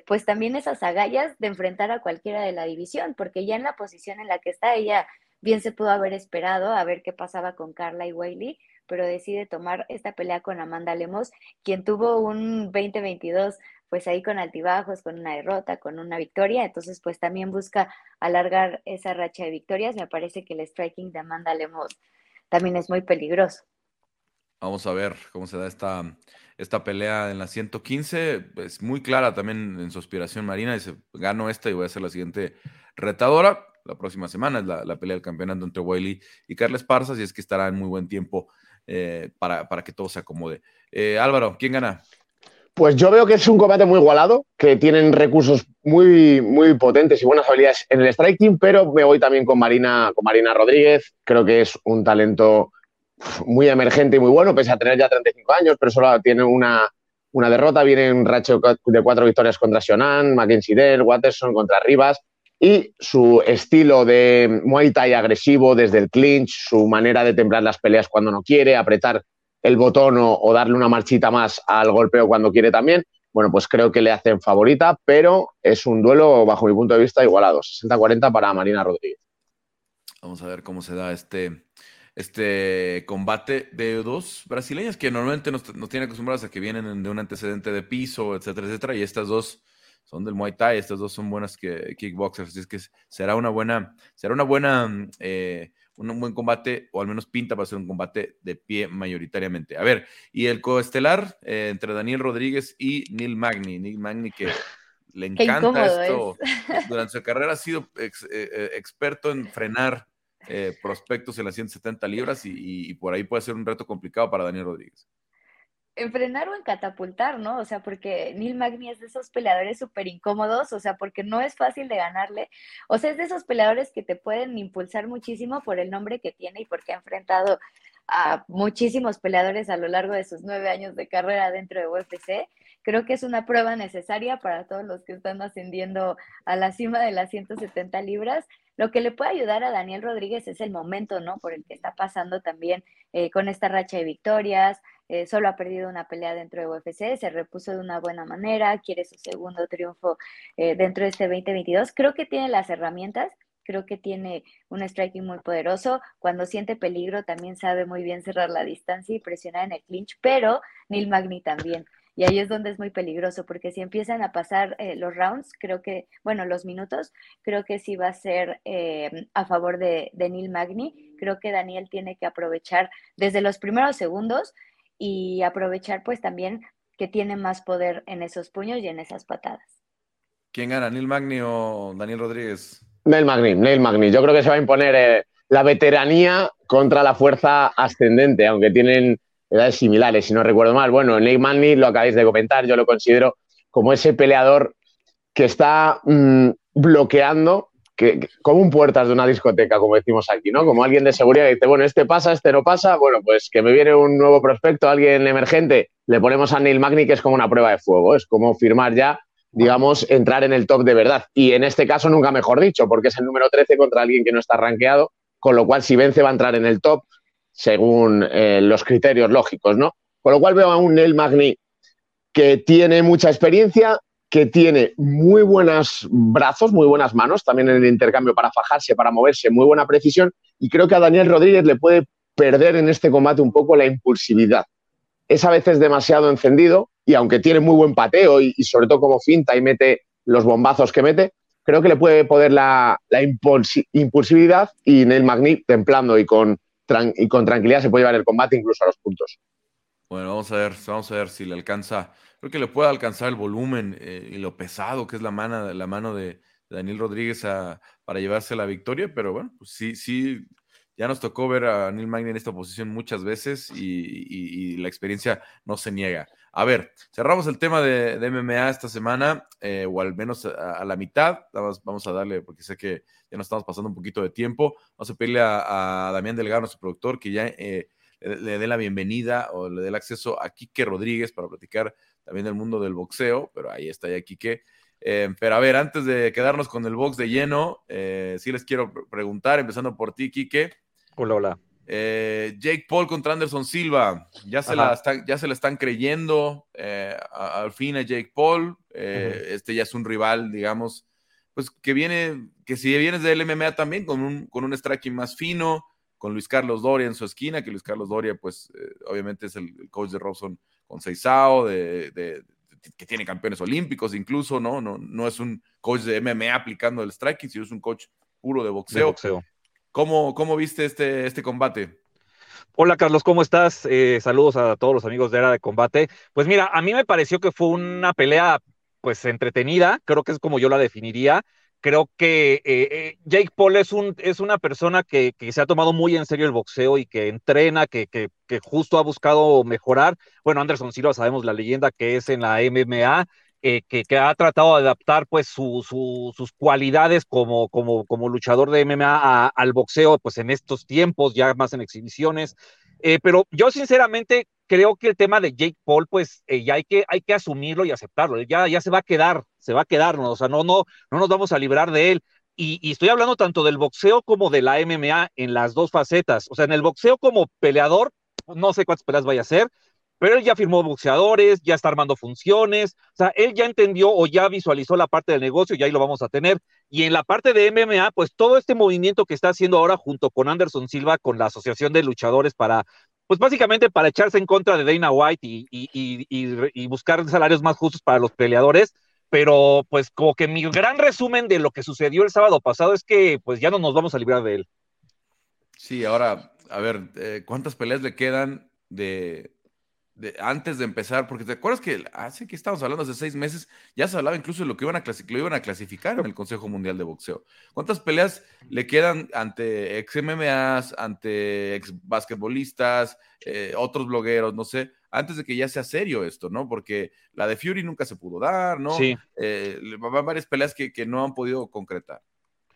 pues también esas agallas de enfrentar a cualquiera de la división, porque ya en la posición en la que está ella bien se pudo haber esperado a ver qué pasaba con Carla y Wiley, pero decide tomar esta pelea con Amanda Lemos, quien tuvo un 2022 pues ahí con altibajos, con una derrota, con una victoria, entonces pues también busca alargar esa racha de victorias. Me parece que el striking de Amanda Lemos también es muy peligroso. Vamos a ver cómo se da esta, esta pelea en la 115. Es muy clara también en su aspiración marina. Dice, gano esta y voy a ser la siguiente retadora la próxima semana, es la, pelea del campeonato entre Wiley y Carles Parsas, y es que estará en muy buen tiempo eh, para, que todo se acomode. Eh, Álvaro, ¿quién gana? Pues yo veo que es un combate muy igualado, que tienen recursos muy, muy potentes y buenas habilidades en el striking, pero me voy también con Marina, con Marina Rodríguez. Creo que es un talento muy emergente y muy bueno, pese a tener ya 35 años, pero solo tiene una, una derrota. Viene un racho de cuatro victorias contra Sionan, Mackenzie Dell, Watterson contra Rivas y su estilo de Muay Thai agresivo desde el clinch, su manera de temblar las peleas cuando no quiere, apretar el botón o, darle una marchita más al golpeo cuando quiere también. Bueno, pues creo que le hacen favorita, pero es un duelo, bajo mi punto de vista, igualado. 60-40 para Marina Rodríguez. Vamos a ver cómo se da este, este combate de dos brasileñas que normalmente nos, tienen acostumbrados a que vienen de un antecedente de piso, etcétera, etcétera, y estas dos son del Muay Thai, estas dos son buenas que, kickboxers, así es que será una buena, será una buena, eh, un, buen combate, o al menos pinta para ser un combate de pie mayoritariamente. A ver, y el coestelar eh, entre Daniel Rodríguez y Neil Magni, Neil Magni que le encanta esto, durante su carrera ha sido eh, experto en frenar prospectos en las 170 libras y por ahí puede ser un reto complicado para Daniel Rodríguez en frenar o en catapultar, ¿no? O sea, porque Neil Magny es de esos peleadores súper incómodos, o sea, porque no es fácil de ganarle. O sea, es de esos peleadores que te pueden impulsar muchísimo por el nombre que tiene y porque ha enfrentado a muchísimos peleadores a lo largo de sus nueve años de carrera dentro de UFC. Creo que es una prueba necesaria para todos los que están ascendiendo a la cima de las 170 libras. Lo que le puede ayudar a Daniel Rodríguez es el momento, ¿no? Por el que está pasando también eh, con esta racha de victorias, eh, solo ha perdido una pelea dentro de UFC, se repuso de una buena manera, quiere su segundo triunfo eh, dentro de este 2022. Creo que tiene las herramientas, creo que tiene un striking muy poderoso. Cuando siente peligro también sabe muy bien cerrar la distancia y presionar en el clinch, pero Neil Magny también. Y ahí es donde es muy peligroso, porque si empiezan a pasar eh, los rounds, creo que, bueno, los minutos, creo que sí va a ser a favor de, de Neil Magny. Creo que Daniel tiene que aprovechar desde los primeros segundos y aprovechar pues también que tiene más poder en esos puños y en esas patadas. ¿Quién gana, Neil Magni o Daniel Rodríguez? Neil Magni, Neil Magni. Yo creo que se va a imponer eh, la veteranía contra la fuerza ascendente, aunque tienen edades similares, si no recuerdo mal. Bueno, Neil Magni lo acabáis de comentar, yo lo considero como ese peleador que está mm, bloqueando como un puertas de una discoteca, como decimos aquí, ¿no? Como alguien de seguridad que dice, bueno, este pasa, este no pasa, bueno, pues que me viene un nuevo prospecto, alguien emergente, le ponemos a Neil Magni, que es como una prueba de fuego, es como firmar ya, digamos, entrar en el top de verdad. Y en este caso, nunca mejor dicho, porque es el número 13 contra alguien que no está rankeado, con lo cual si vence va a entrar en el top según eh, los criterios lógicos, ¿no? Con lo cual veo a un Neil Magni que tiene mucha experiencia, que tiene muy buenos brazos, muy buenas manos, también en el intercambio para fajarse, para moverse, muy buena precisión, y creo que a Daniel Rodríguez le puede perder en este combate un poco la impulsividad. Es a veces demasiado encendido y aunque tiene muy buen pateo y, sobre todo como finta y mete los bombazos que mete, creo que le puede poder la, impulsividad y Neil Magni templando y con, y con tranquilidad se puede llevar el combate incluso a los puntos. Bueno, vamos a ver, vamos a ver si le alcanza. Creo que le puede alcanzar el volumen eh, y lo pesado que es la mano, la mano de, Daniel Rodríguez para llevarse la victoria, pero bueno, pues sí, sí, ya nos tocó ver a Neil Magny en esta posición muchas veces y, la experiencia no se niega. A ver, cerramos el tema de, MMA esta semana, eh, o al menos a, la mitad. Vamos, a darle, porque sé que ya nos estamos pasando un poquito de tiempo. Vamos a pedirle a, Damián Delgado, nuestro productor, que ya eh, le, dé la bienvenida o le dé el acceso a Quique Rodríguez para platicar también del mundo del boxeo, pero ahí está ya Quique. Eh, pero a ver, antes de quedarnos con el box de lleno, eh, sí les quiero preguntar, empezando por ti, Quique. Hola, hola. Eh, Jake Paul contra Anderson Silva, ya se, la ya se le están creyendo al fin a Jake Paul. Este ya es un rival, digamos, pues que viene, que si vienes del MMA también, con un, con un striking más fino, con Luis Carlos Doria en su esquina, que Luis Carlos Doria, pues obviamente es el, coach de Robson con Seisao, de, que tiene campeones olímpicos incluso, ¿no? ¿no? No es un coach de MMA aplicando el striking, sino es un coach puro de boxeo. boxeo. ¿Cómo, ¿Cómo, viste este, este combate? Hola Carlos, ¿cómo estás? Eh, saludos a todos los amigos de Era de Combate. Pues mira, a mí me pareció que fue una pelea pues entretenida, creo que es como yo la definiría. Creo que eh, eh, Jake Paul es, un, es una persona que, se ha tomado muy en serio el boxeo y que entrena, que, que, justo ha buscado mejorar. Bueno, Anderson Silva sabemos la leyenda que es en la MMA, eh, que, ha tratado de adaptar pues sus cualidades como, como, como luchador de MMA al boxeo pues en estos tiempos, ya más en exhibiciones. pero yo sinceramente creo que el tema de Jake Paul, pues eh, ya hay que, hay que asumirlo y aceptarlo. Ya, ya se va a quedar, se va a quedar, ¿no? o sea, no, no, no nos vamos a librar de él. Y, estoy hablando tanto del boxeo como de la MMA en las dos facetas. O sea, en el boxeo como peleador, no sé cuántas peleas vaya a hacer, pero él ya firmó boxeadores, ya está armando funciones, o sea, él ya entendió o ya visualizó la parte del negocio y ahí lo vamos a tener. Y en la parte de MMA, pues todo este movimiento que está haciendo ahora junto con Anderson Silva, con la Asociación de Luchadores para pues básicamente para echarse en contra de Dana White y, buscar salarios más justos para los peleadores. Pero pues como que mi gran resumen de lo que sucedió el sábado pasado es que pues ya no nos vamos a librar de él. Sí, ahora, a ver, eh, ¿cuántas peleas le quedan de, antes de empezar, porque te acuerdas que hace que estábamos hablando hace seis meses, ya se hablaba incluso de lo que iban a, lo iban a clasificar en el Consejo Mundial de Boxeo. ¿Cuántas peleas le quedan ante ex MMAs, ante ex basquetbolistas, eh, otros blogueros, no sé, antes de que ya sea serio esto, ¿no? Porque la de Fury nunca se pudo dar, ¿no? Sí. Eh, van varias peleas que, que no han podido concretar.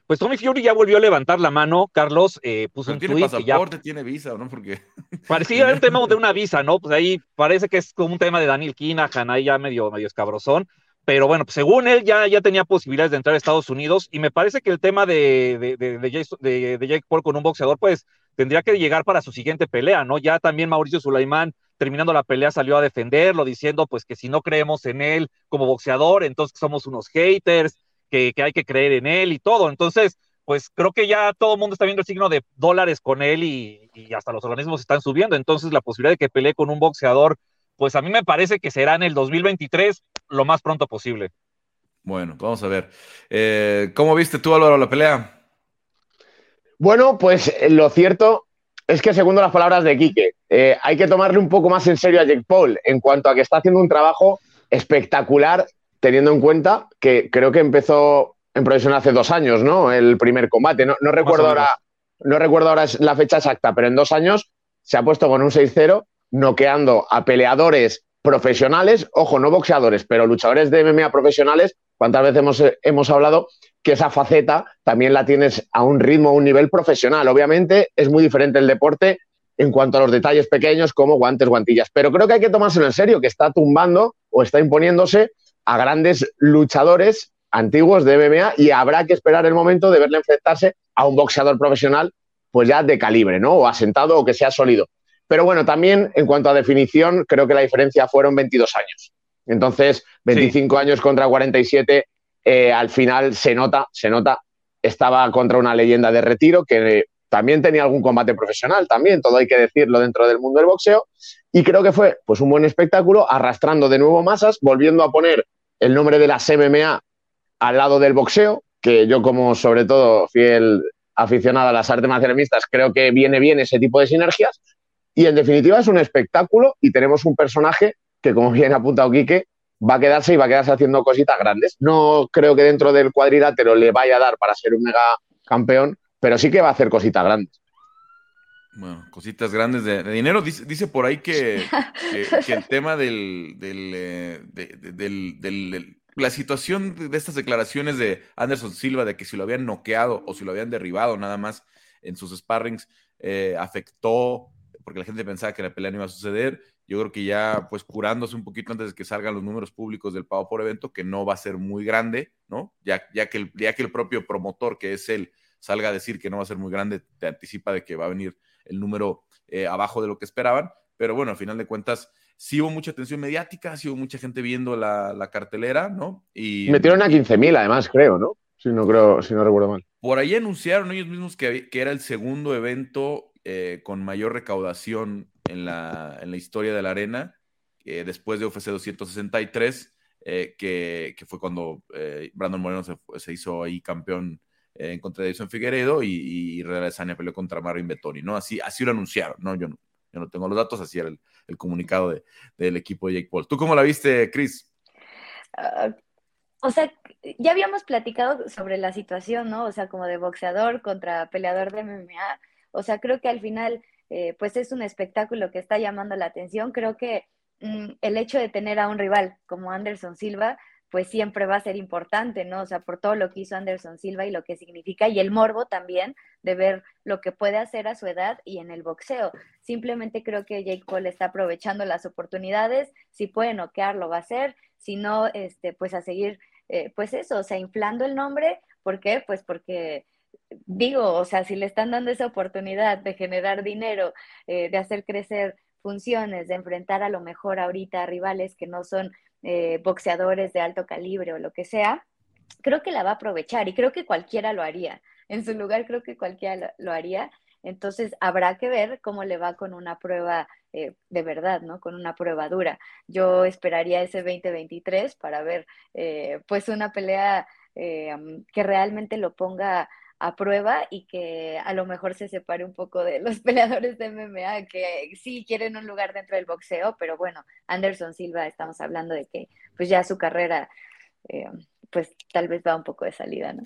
Pues Tommy Fury ya volvió a levantar la mano, Carlos, eh, puso un tiene pasaporte, tiene visa, ¿no? Porque... Parecía un tema de una visa, ¿no? Pues ahí parece que es como un tema de Daniel Kinahan, ahí ya medio, medio escabrosón, pero bueno, pues según él ya, ya tenía posibilidades de entrar a Estados Unidos y me parece que el tema de, de, de, de, Jake Paul con un boxeador, pues tendría que llegar para su siguiente pelea, ¿no? Ya también Mauricio Sulaimán, terminando la pelea, salió a defenderlo, diciendo pues que si no creemos en él como boxeador, entonces somos unos haters, que, hay que creer en él y todo. Entonces, pues creo que ya todo el mundo está viendo el signo de dólares con él y, hasta los organismos están subiendo. Entonces, la posibilidad de que pelee con un boxeador, pues a mí me parece que será en el 2023 lo más pronto posible. Bueno, vamos a ver. Eh, ¿Cómo viste tú, Álvaro, la pelea? Bueno, pues eh, lo cierto es que, segundo las palabras de Quique, eh, hay que tomarle un poco más en serio a Jake Paul en cuanto a que está haciendo un trabajo espectacular teniendo en cuenta que creo que empezó en profesional hace dos años, ¿no? El primer combate. No, recuerdo ahora, no recuerdo ahora la fecha exacta, pero en dos años se ha puesto con un 6-0, noqueando a peleadores profesionales, ojo, no boxeadores, pero luchadores de MMA profesionales. ¿Cuántas veces hemos, hemos hablado que esa faceta también la tienes a un ritmo, a un nivel profesional? Obviamente es muy diferente el deporte en cuanto a los detalles pequeños como guantes, guantillas, pero creo que hay que tomárselo en serio, que está tumbando o está imponiéndose a grandes luchadores antiguos de MMA y habrá que esperar el momento de verle enfrentarse a un boxeador profesional, pues ya de calibre, ¿no? O asentado o que sea sólido. Pero bueno, también en cuanto a definición, creo que la diferencia fueron 22 años. Entonces, 25 años contra 47, eh, al final se nota, se nota, estaba contra una leyenda de retiro que también tenía algún combate profesional, también, todo hay que decirlo dentro del mundo del boxeo. Y creo que fue pues, un buen espectáculo, arrastrando de nuevo masas, volviendo a poner el nombre de la MMA al lado del boxeo, que yo como sobre todo fiel aficionado a las artes marciales creo que viene bien ese tipo de sinergias. y en definitiva es un espectáculo y tenemos un personaje que, como bien ha apuntado Quique, va a quedarse y va a quedarse haciendo cositas grandes. No creo que dentro del cuadrilátero le vaya a dar para ser un mega campeón, pero sí que va a hacer cositas grandes. Bueno, cositas grandes de, dinero. Dice, por ahí que, el tema del, eh, del, la situación de estas declaraciones de Anderson Silva de que si lo habían noqueado o si lo habían derribado nada más en sus sparrings eh, afectó porque la gente pensaba que la pelea no iba a suceder. Yo creo que ya, pues curándose un poquito antes de que salgan los números públicos del pago por evento, que no va a ser muy grande, ¿no? Ya, que, el, ya que el propio promotor, que es él, salga a decir que no va a ser muy grande, te anticipa de que va a venir el número eh, abajo de lo que esperaban. Pero bueno, al final de cuentas, sí hubo mucha atención mediática, sí hubo mucha gente viendo la, cartelera, ¿no? Y metieron a 15.000 además, creo, ¿no? Si no creo, si no recuerdo mal. Por ahí anunciaron ellos mismos que, que era el segundo evento eh, con mayor recaudación en la, en la historia de la arena, eh, después de UFC 263, eh, que, que, fue cuando Brandon Moreno se, se, hizo ahí campeón en contra de Edson Figueredo y, y Real peleó contra Marvin Bettoni, ¿no? Así, así lo anunciaron, ¿no? Yo no, yo no tengo los datos, así era el, el comunicado de, del equipo de Jake Paul. ¿Tú cómo la viste, Chris? Ah, o sea, ya habíamos platicado sobre la situación, ¿no? O sea, como de boxeador contra peleador de MMA o sea, creo que al final, eh, pues es un espectáculo que está llamando la atención. Creo que mm, el hecho de tener a un rival como Anderson Silva, pues siempre va a ser importante, ¿no? O sea, por todo lo que hizo Anderson Silva y lo que significa, y el morbo también de ver lo que puede hacer a su edad y en el boxeo. Simplemente creo que Jake Paul está aprovechando las oportunidades, si puede noquear, lo va a hacer, si no, este, pues a seguir, eh, pues eso, o sea, inflando el nombre, ¿por qué? Pues porque digo, o sea, si le están dando esa oportunidad de generar dinero, eh, de hacer crecer funciones, de enfrentar a lo mejor ahorita a rivales que no son eh, boxeadores de alto calibre o lo que sea, creo que la va a aprovechar y creo que cualquiera lo haría. En su lugar creo que cualquiera lo, haría. Entonces habrá que ver cómo le va con una prueba eh, de verdad, ¿no? Con una prueba dura. Yo esperaría ese 2023 para ver pues una pelea que realmente lo ponga a prueba y que a lo mejor se separe un poco de los peleadores de MMA que sí quieren un lugar dentro del boxeo, pero bueno, Anderson Silva estamos hablando de que pues ya su carrera eh, pues tal vez va un poco de salida, ¿no?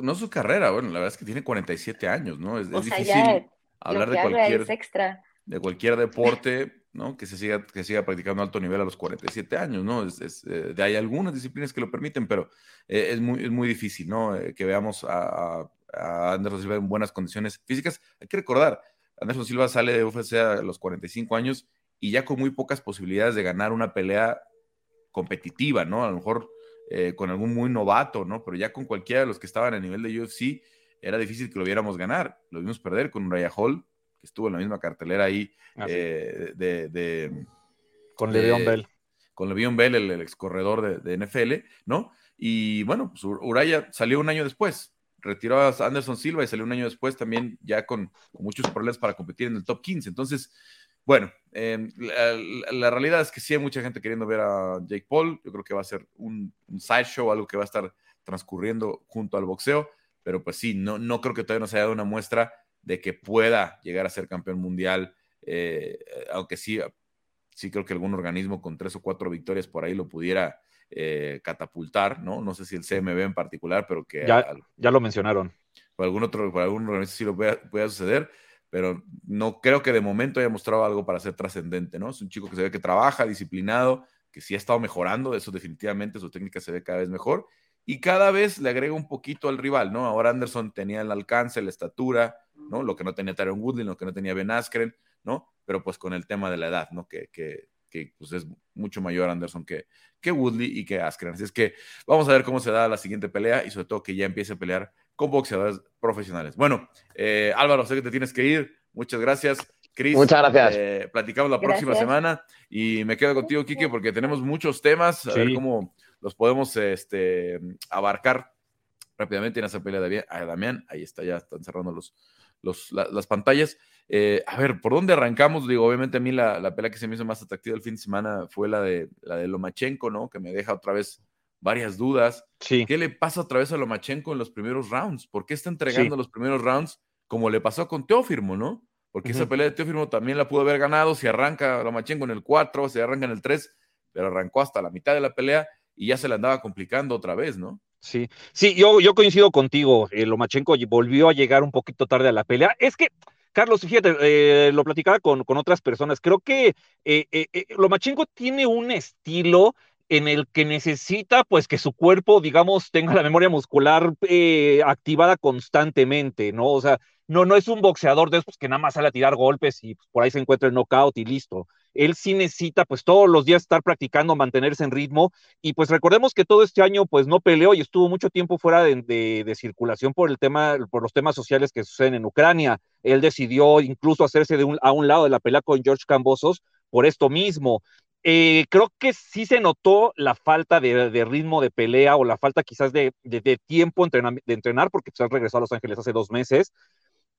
No su, carrera, bueno, la verdad es que tiene 47 años, ¿no? Es, difícil hablar de cualquier, de cualquier deporte ¿no? Que se siga, que siga practicando alto nivel a los 47 años, ¿no? Es, eh, hay algunas disciplinas que lo permiten, pero eh, es, muy, es muy difícil, ¿no? Eh, que veamos a, Anderson Silva en buenas condiciones físicas. Hay que recordar, Anderson Silva sale de UFC a los 45 años y ya con muy pocas posibilidades de ganar una pelea competitiva, ¿no? A lo mejor con algún muy novato, ¿no? Pero ya con cualquiera de los que estaban a nivel de UFC era difícil que lo viéramos ganar. Lo vimos perder con Raya Hall, que estuvo en la misma cartelera ahí ah, eh, de, Con Le'Veon Bell. Con Le'Veon Bell, el, ex corredor de, NFL, ¿no? Y bueno, pues Uraya salió un año después, retiró a Anderson Silva y salió un año después también ya con, muchos problemas para competir en el top 15. Entonces, bueno, em, la, realidad es que sí hay mucha gente queriendo ver a Jake Paul. Yo creo que va a ser un, sideshow, algo que va a estar transcurriendo junto al boxeo. Pero pues sí, no, no creo que todavía nos haya dado una muestra de que pueda llegar a ser campeón mundial, eh, aunque sí, sí creo que algún organismo con tres o cuatro victorias por ahí lo pudiera eh, catapultar, ¿no? No sé si el CMB en particular, pero que... Ya, ya lo mencionaron. Por algún otro, por algún organismo sí lo pueda, suceder, pero no creo que de momento haya mostrado algo para ser trascendente, ¿no? Es un chico que se ve que trabaja, disciplinado, que sí ha estado mejorando, eso definitivamente su técnica se ve cada vez mejor y cada vez le agrega un poquito al rival, ¿no? Ahora Anderson tenía el alcance, la estatura, ¿no? Lo que no tenía Tyron Woodley, lo que no tenía Ben Askren, ¿no? Pero pues con el tema de la edad, ¿no? Que, que, que pues es mucho mayor Anderson que, que Woodley y que Askren. Así es que vamos a ver cómo se da la siguiente pelea y sobre todo que ya empiece a pelear con boxeadores profesionales. Bueno, eh, Álvaro, sé que te tienes que ir. Muchas gracias. Chris, Muchas gracias. Eh, platicamos la próxima semana y me quedo contigo, Kike, porque tenemos muchos temas. A ver cómo los podemos este, abarcar rápidamente en esa pelea de Damián. Ahí está, ya están cerrando los, las pantallas. Eh, a ver, ¿por dónde arrancamos? Digo, obviamente a mí la, pelea que se me hizo más atractiva el fin de semana fue la de, la de Lomachenko, ¿no? Que me deja otra vez varias dudas. Sí. ¿Qué le pasa otra vez a Lomachenko en los primeros rounds? ¿Por qué está entregando los primeros rounds como le pasó con Teófirmo, ¿no? porque esa pelea de Teófimo también la pudo haber ganado si arranca Lomachenko en el 4, si arranca en el 3, pero arrancó hasta la mitad de la pelea y ya se le andaba complicando otra vez, ¿no? Sí, sí, yo, yo coincido contigo. Eh, Lomachenko volvió a llegar un poquito tarde a la pelea. Es que, Carlos, fíjate, eh, lo platicaba con, con, otras personas. Creo que eh, eh Lomachenko tiene un estilo en el que necesita pues que su cuerpo, digamos, tenga la memoria muscular eh, activada constantemente, ¿no? O sea, no, no es un boxeador de esos que nada más sale a tirar golpes y pues, por ahí se encuentra el knockout y listo. Él sí necesita pues todos los días estar practicando, mantenerse en ritmo y pues recordemos que todo este año pues no peleó y estuvo mucho tiempo fuera de, circulación por el tema, por los temas sociales que suceden en Ucrania. Él decidió incluso hacerse de a un lado de la pelea con George Cambosos por esto mismo. Eh, creo que sí se notó la falta de, ritmo de pelea o la falta quizás de, tiempo entrenar, de entrenar, porque pues, regresó a Los Ángeles hace dos meses.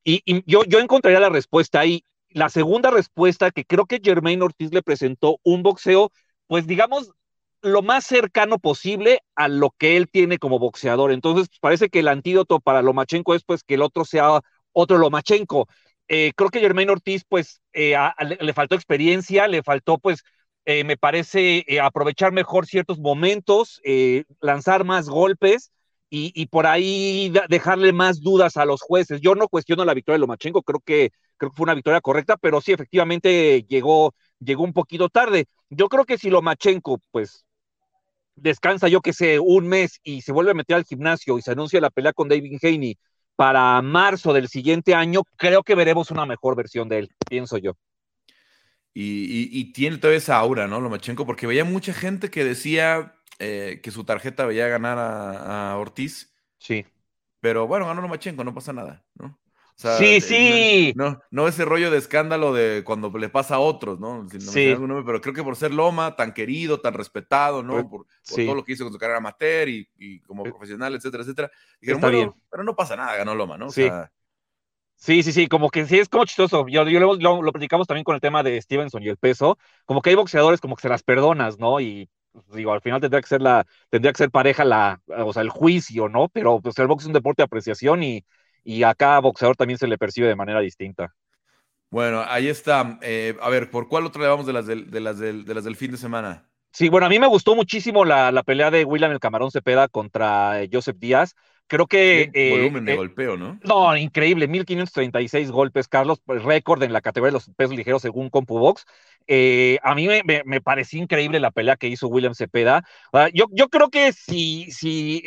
Y, y, yo, yo encontraría la respuesta ahí. La segunda respuesta, que creo que Germain Ortiz le presentó un boxeo, pues digamos, lo más cercano posible a lo que él tiene como boxeador. Entonces, pues, parece que el antídoto para Lomachenko es pues que el otro sea otro Lomachenko. Eh, creo que Germain Ortiz, pues, eh, le, faltó experiencia, le faltó, pues, eh, me parece aprovechar mejor ciertos momentos, lanzar más golpes y, y por ahí dejarle más dudas a los jueces. Yo no cuestiono la victoria de Lomachenko, creo que, creo que fue una victoria correcta, pero sí, efectivamente llegó, llegó un poquito tarde. Yo creo que si Lomachenko, pues, descansa, yo que sé, un mes y se vuelve a meter al gimnasio y se anuncia la pelea con David Haney para marzo del siguiente año, creo que veremos una mejor versión de él, pienso yo. Y, y, y, tiene toda esa aura, ¿no? Lomachenko, porque veía mucha gente que decía eh, que su tarjeta veía ganar a, a, Ortiz. Sí. Pero bueno, ganó Lomachenko, no pasa nada, ¿no? O sea, sí, sí. No, no, ese rollo de escándalo de cuando le pasa a otros, ¿no? Si no sí. Nombre, pero creo que por ser Loma, tan querido, tan respetado, ¿no? Por, por sí. todo lo que hizo con su carrera amateur y, y como profesional, etcétera, etcétera. Dijeron, Está bueno, bien. pero no pasa nada, ganó Loma, ¿no? O sí. sea, Sí, sí, sí, como que sí es como chistoso. Yo, yo lo, lo, lo, platicamos también con el tema de Stevenson y el peso. Como que hay boxeadores como que se las perdonas, ¿no? Y pues, digo, al final tendría que ser la, tendría que ser pareja la, o sea, el juicio, ¿no? Pero pues el box es un deporte de apreciación y, y a cada boxeador también se le percibe de manera distinta. Bueno, ahí está. Eh, a ver, ¿por cuál otra le vamos de las del, de las del, de las del fin de semana? Sí, bueno, a mí me gustó muchísimo la, la pelea de William el Camarón Cepeda contra eh, Joseph Díaz. Creo que. Eh, volumen de eh, golpeo, ¿no? No, increíble. 1536 golpes, Carlos, pues, récord en la categoría de los pesos ligeros según CompuBox. Eh, a mí me, me, me, pareció increíble la pelea que hizo William Cepeda. Uh, yo, yo creo que si, si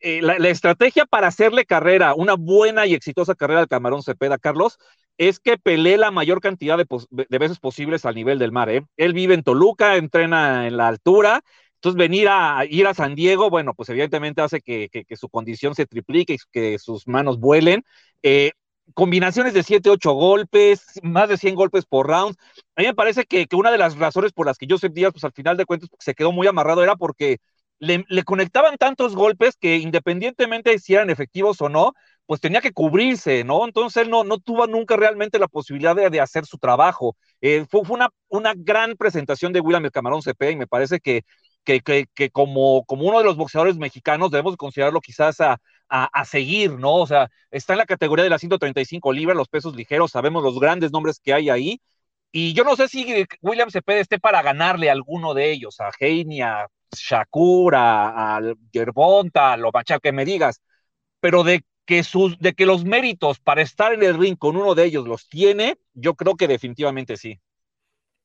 eh, eh, la, estrategia para hacerle carrera, una buena y exitosa carrera al Camarón Cepeda, Carlos, es que pelee la mayor cantidad de, veces posibles al nivel del mar. Él vive en Toluca, entrena en la altura entonces, venir a ir a San Diego, bueno, pues evidentemente hace que su condición se triplique y que sus manos vuelen. Eh, combinaciones de 7, 8 golpes, más de 100 golpes por round. A mí me parece que, que, una de las razones por las que Joseph Díaz, pues al final de cuentas, se quedó muy amarrado era porque le, conectaban tantos golpes que independientemente de si eran efectivos o no, pues tenía que cubrirse, ¿no? Entonces él no, no tuvo nunca realmente la posibilidad de, hacer su trabajo. Eh, fue, una, una, gran presentación de William el Camarón CP y me parece que que, que, como, como uno de los boxeadores mexicanos debemos considerarlo quizás a, a, a, seguir, ¿no? O sea, está en la categoría de las 135 libras, los pesos ligeros, sabemos los grandes nombres que hay ahí, y yo no sé si William Cepeda esté para ganarle a alguno de ellos, a Heini, a Shakur, a, a Yerbonta, a que me digas, pero de que, sus, de que los méritos para estar en el ring con uno de ellos los tiene, yo creo que definitivamente sí.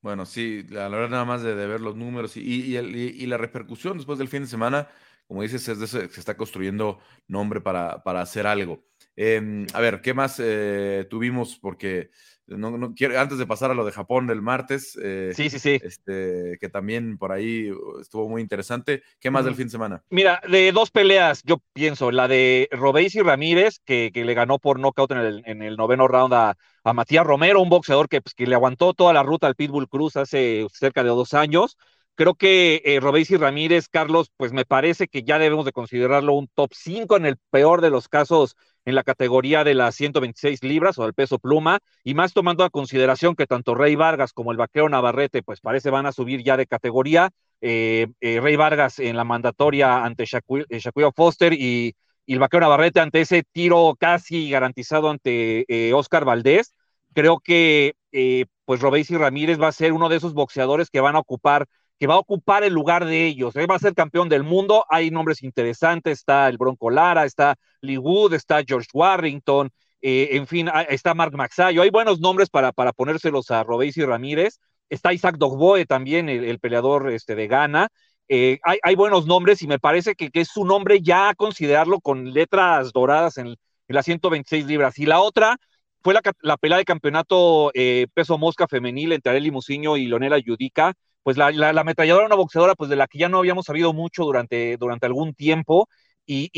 Bueno, sí, la, la verdad nada más de, de, ver los números y, y, la repercusión después del fin de semana, como dices, es de se está construyendo nombre para, para hacer algo. Eh, a ver, ¿qué más eh, tuvimos? Porque no, no, quiero, antes de pasar a lo de Japón del martes, eh, sí, sí, sí. Este, que también por ahí estuvo muy interesante. ¿Qué más mm. del fin de semana? Mira, de dos peleas, yo pienso, la de Robéis y Ramírez, que, que, le ganó por knockout en el, en el noveno round a, a Matías Romero, un boxeador que, pues, que, le aguantó toda la ruta al Pitbull Cruz hace cerca de dos años. Creo que eh, Robéis y Ramírez, Carlos, pues me parece que ya debemos de considerarlo un top 5 en el peor de los casos en la categoría de las 126 libras o del peso pluma, y más tomando a consideración que tanto Rey Vargas como el vaquero Navarrete, pues parece van a subir ya de categoría. Eh, eh, Rey Vargas en la mandatoria ante Shaquille, Shaquille Foster y, el vaquero Navarrete ante ese tiro casi garantizado ante eh, Oscar Valdés. creo que eh, pues Robéis y Ramírez va a ser uno de esos boxeadores que van a ocupar que va a ocupar el lugar de ellos. Él va a ser campeón del mundo. Hay nombres interesantes. Está el Bronco Lara, está Lee Wood, está George Warrington, eh, en fin, está Mark Maxayo. Hay buenos nombres para, para ponérselos a Robéis y Ramírez. Está Isaac Dogboe también, el, peleador este, de Ghana. Eh, hay, buenos nombres y me parece que, es su nombre ya considerarlo con letras doradas en, las 126 libras. Y la otra fue la, pelea de campeonato eh, peso mosca femenil entre Arely Musiño y Lonela Yudica pues la, la, ametralladora una boxeadora pues de la que ya no habíamos sabido mucho durante, durante algún tiempo y,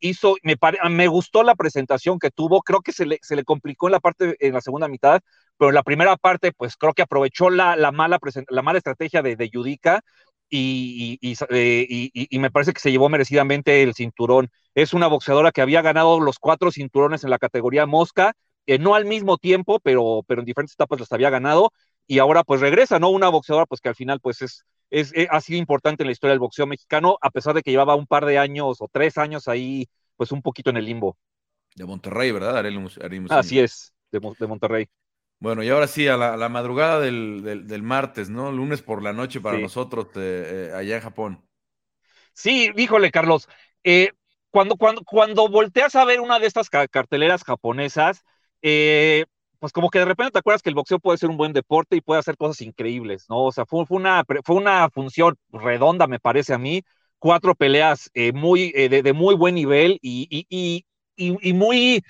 hizo, me, me gustó la presentación que tuvo, creo que se le, se le complicó en la parte, en la segunda mitad, pero en la primera parte pues creo que aprovechó la, la mala, la mala estrategia de, de Yudica y, eh, y, y, me parece que se llevó merecidamente el cinturón. Es una boxeadora que había ganado los cuatro cinturones en la categoría mosca, eh, no al mismo tiempo, pero, pero en diferentes etapas los había ganado y ahora pues regresa, ¿no? Una boxeadora pues que al final pues es, es, eh, ha sido importante en la historia del boxeo mexicano, a pesar de que llevaba un par de años o tres años ahí pues un poquito en el limbo. De Monterrey, ¿verdad? Así es, de, Monterrey. Bueno, y ahora sí, a la, madrugada del, martes, ¿no? Lunes por la noche para nosotros eh, eh, allá en Japón. Sí, híjole, Carlos. cuando, cuando, cuando volteas a ver una de estas carteleras japonesas, eh, pues como que de repente te acuerdas que el boxeo puede ser un buen deporte y puede hacer cosas increíbles, ¿no? O sea, fue, una, fue una función redonda, me parece a mí, cuatro peleas eh, muy, eh, de, muy buen nivel y, y, y, muy,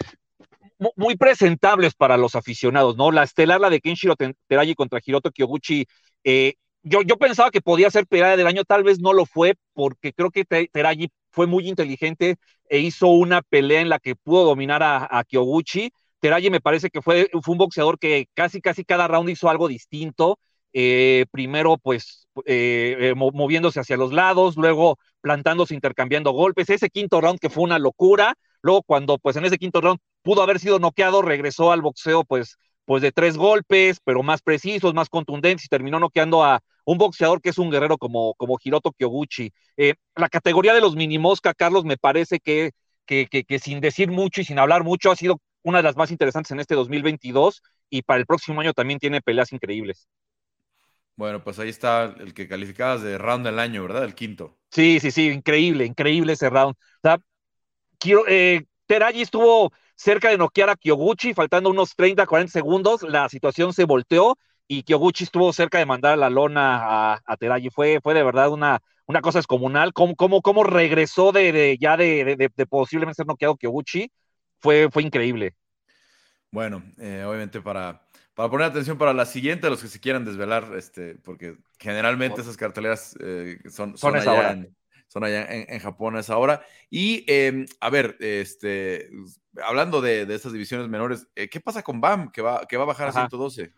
muy presentables para los aficionados, ¿no? La estelar, la de Kenshiro Teraji contra Hiroto Kyoguchi, eh, yo, yo pensaba que podía ser pelea del año, tal vez no lo fue, porque creo que Teraji fue muy inteligente e hizo una pelea en la que pudo dominar a, a Kyoguchi, Teraji me parece que fue, fue un boxeador que casi, casi cada round hizo algo distinto. Eh, primero, pues, eh, eh, moviéndose hacia los lados, luego plantándose, intercambiando golpes. Ese quinto round que fue una locura. Luego, cuando, pues, en ese quinto round pudo haber sido noqueado, regresó al boxeo, pues, pues de tres golpes, pero más precisos, más contundentes, y terminó noqueando a un boxeador que es un guerrero como, como Hiroto Kyoguchi. la categoría de los mini mosca, Carlos, me parece que, que, que, sin decir mucho y sin hablar mucho, ha sido una de las más interesantes en este 2022 y para el próximo año también tiene peleas increíbles. Bueno, pues ahí está el que calificabas de round del año, ¿verdad? El quinto. Sí, sí, sí, increíble, increíble ese round. quiero, eh, Teraji estuvo cerca de noquear a Kyoguchi, faltando unos 30, 40 segundos, la situación se volteó y Kyoguchi estuvo cerca de mandar la lona a, a Teraji. Fue, fue de verdad una, una cosa descomunal, cómo, cómo, cómo regresó de, ya de, de, posiblemente ser noqueado Kyoguchi fue, fue increíble. Bueno, eh, obviamente para, para poner atención para la siguiente, los que se quieran desvelar, este, porque generalmente esas carteleras eh, son, son, allá, en, son allá en, Japón a esa hora. Y em, a ver, este, hablando de, de estas divisiones menores, eh, ¿qué pasa con BAM que va, que va a bajar a 112?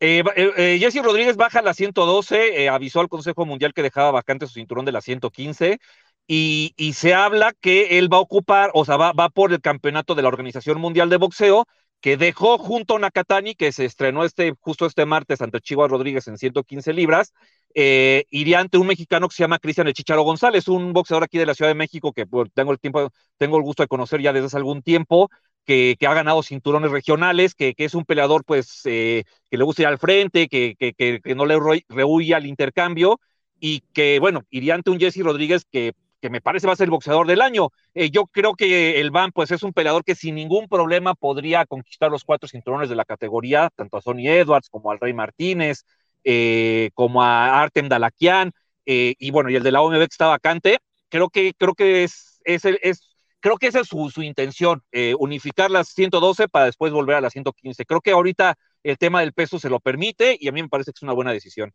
Jesse Rodríguez baja a la 112, avisó al Consejo Mundial que dejaba vacante su cinturón de la 115 y, se habla que él va a ocupar, o sea, va, va, por el campeonato de la Organización Mundial de Boxeo, que dejó junto a Nakatani, que se estrenó este, justo este martes ante Chihuahua Rodríguez en 115 libras, eh, iría ante un mexicano que se llama Cristian El Chicharo González, un boxeador aquí de la Ciudad de México que tengo el tiempo, tengo el gusto de conocer ya desde hace algún tiempo, que, que ha ganado cinturones regionales, que, que es un peleador pues eh, que le gusta ir al frente, que, que no le rehuye al intercambio, y que, bueno, iría ante un Jesse Rodríguez que que me parece va a ser el boxeador del año. Eh, yo creo que el Van, pues es un peleador que sin ningún problema podría conquistar los cuatro cinturones de la categoría, tanto a Sonny Edwards como al Rey Martínez, eh, como a Artem Dalakian, eh, y bueno, y el de la OMB que está vacante. Creo que, creo que es, es, es creo que esa es su, su intención, unificar las 112 para después volver a las 115. Creo que ahorita el tema del peso se lo permite y a mí me parece que es una buena decisión.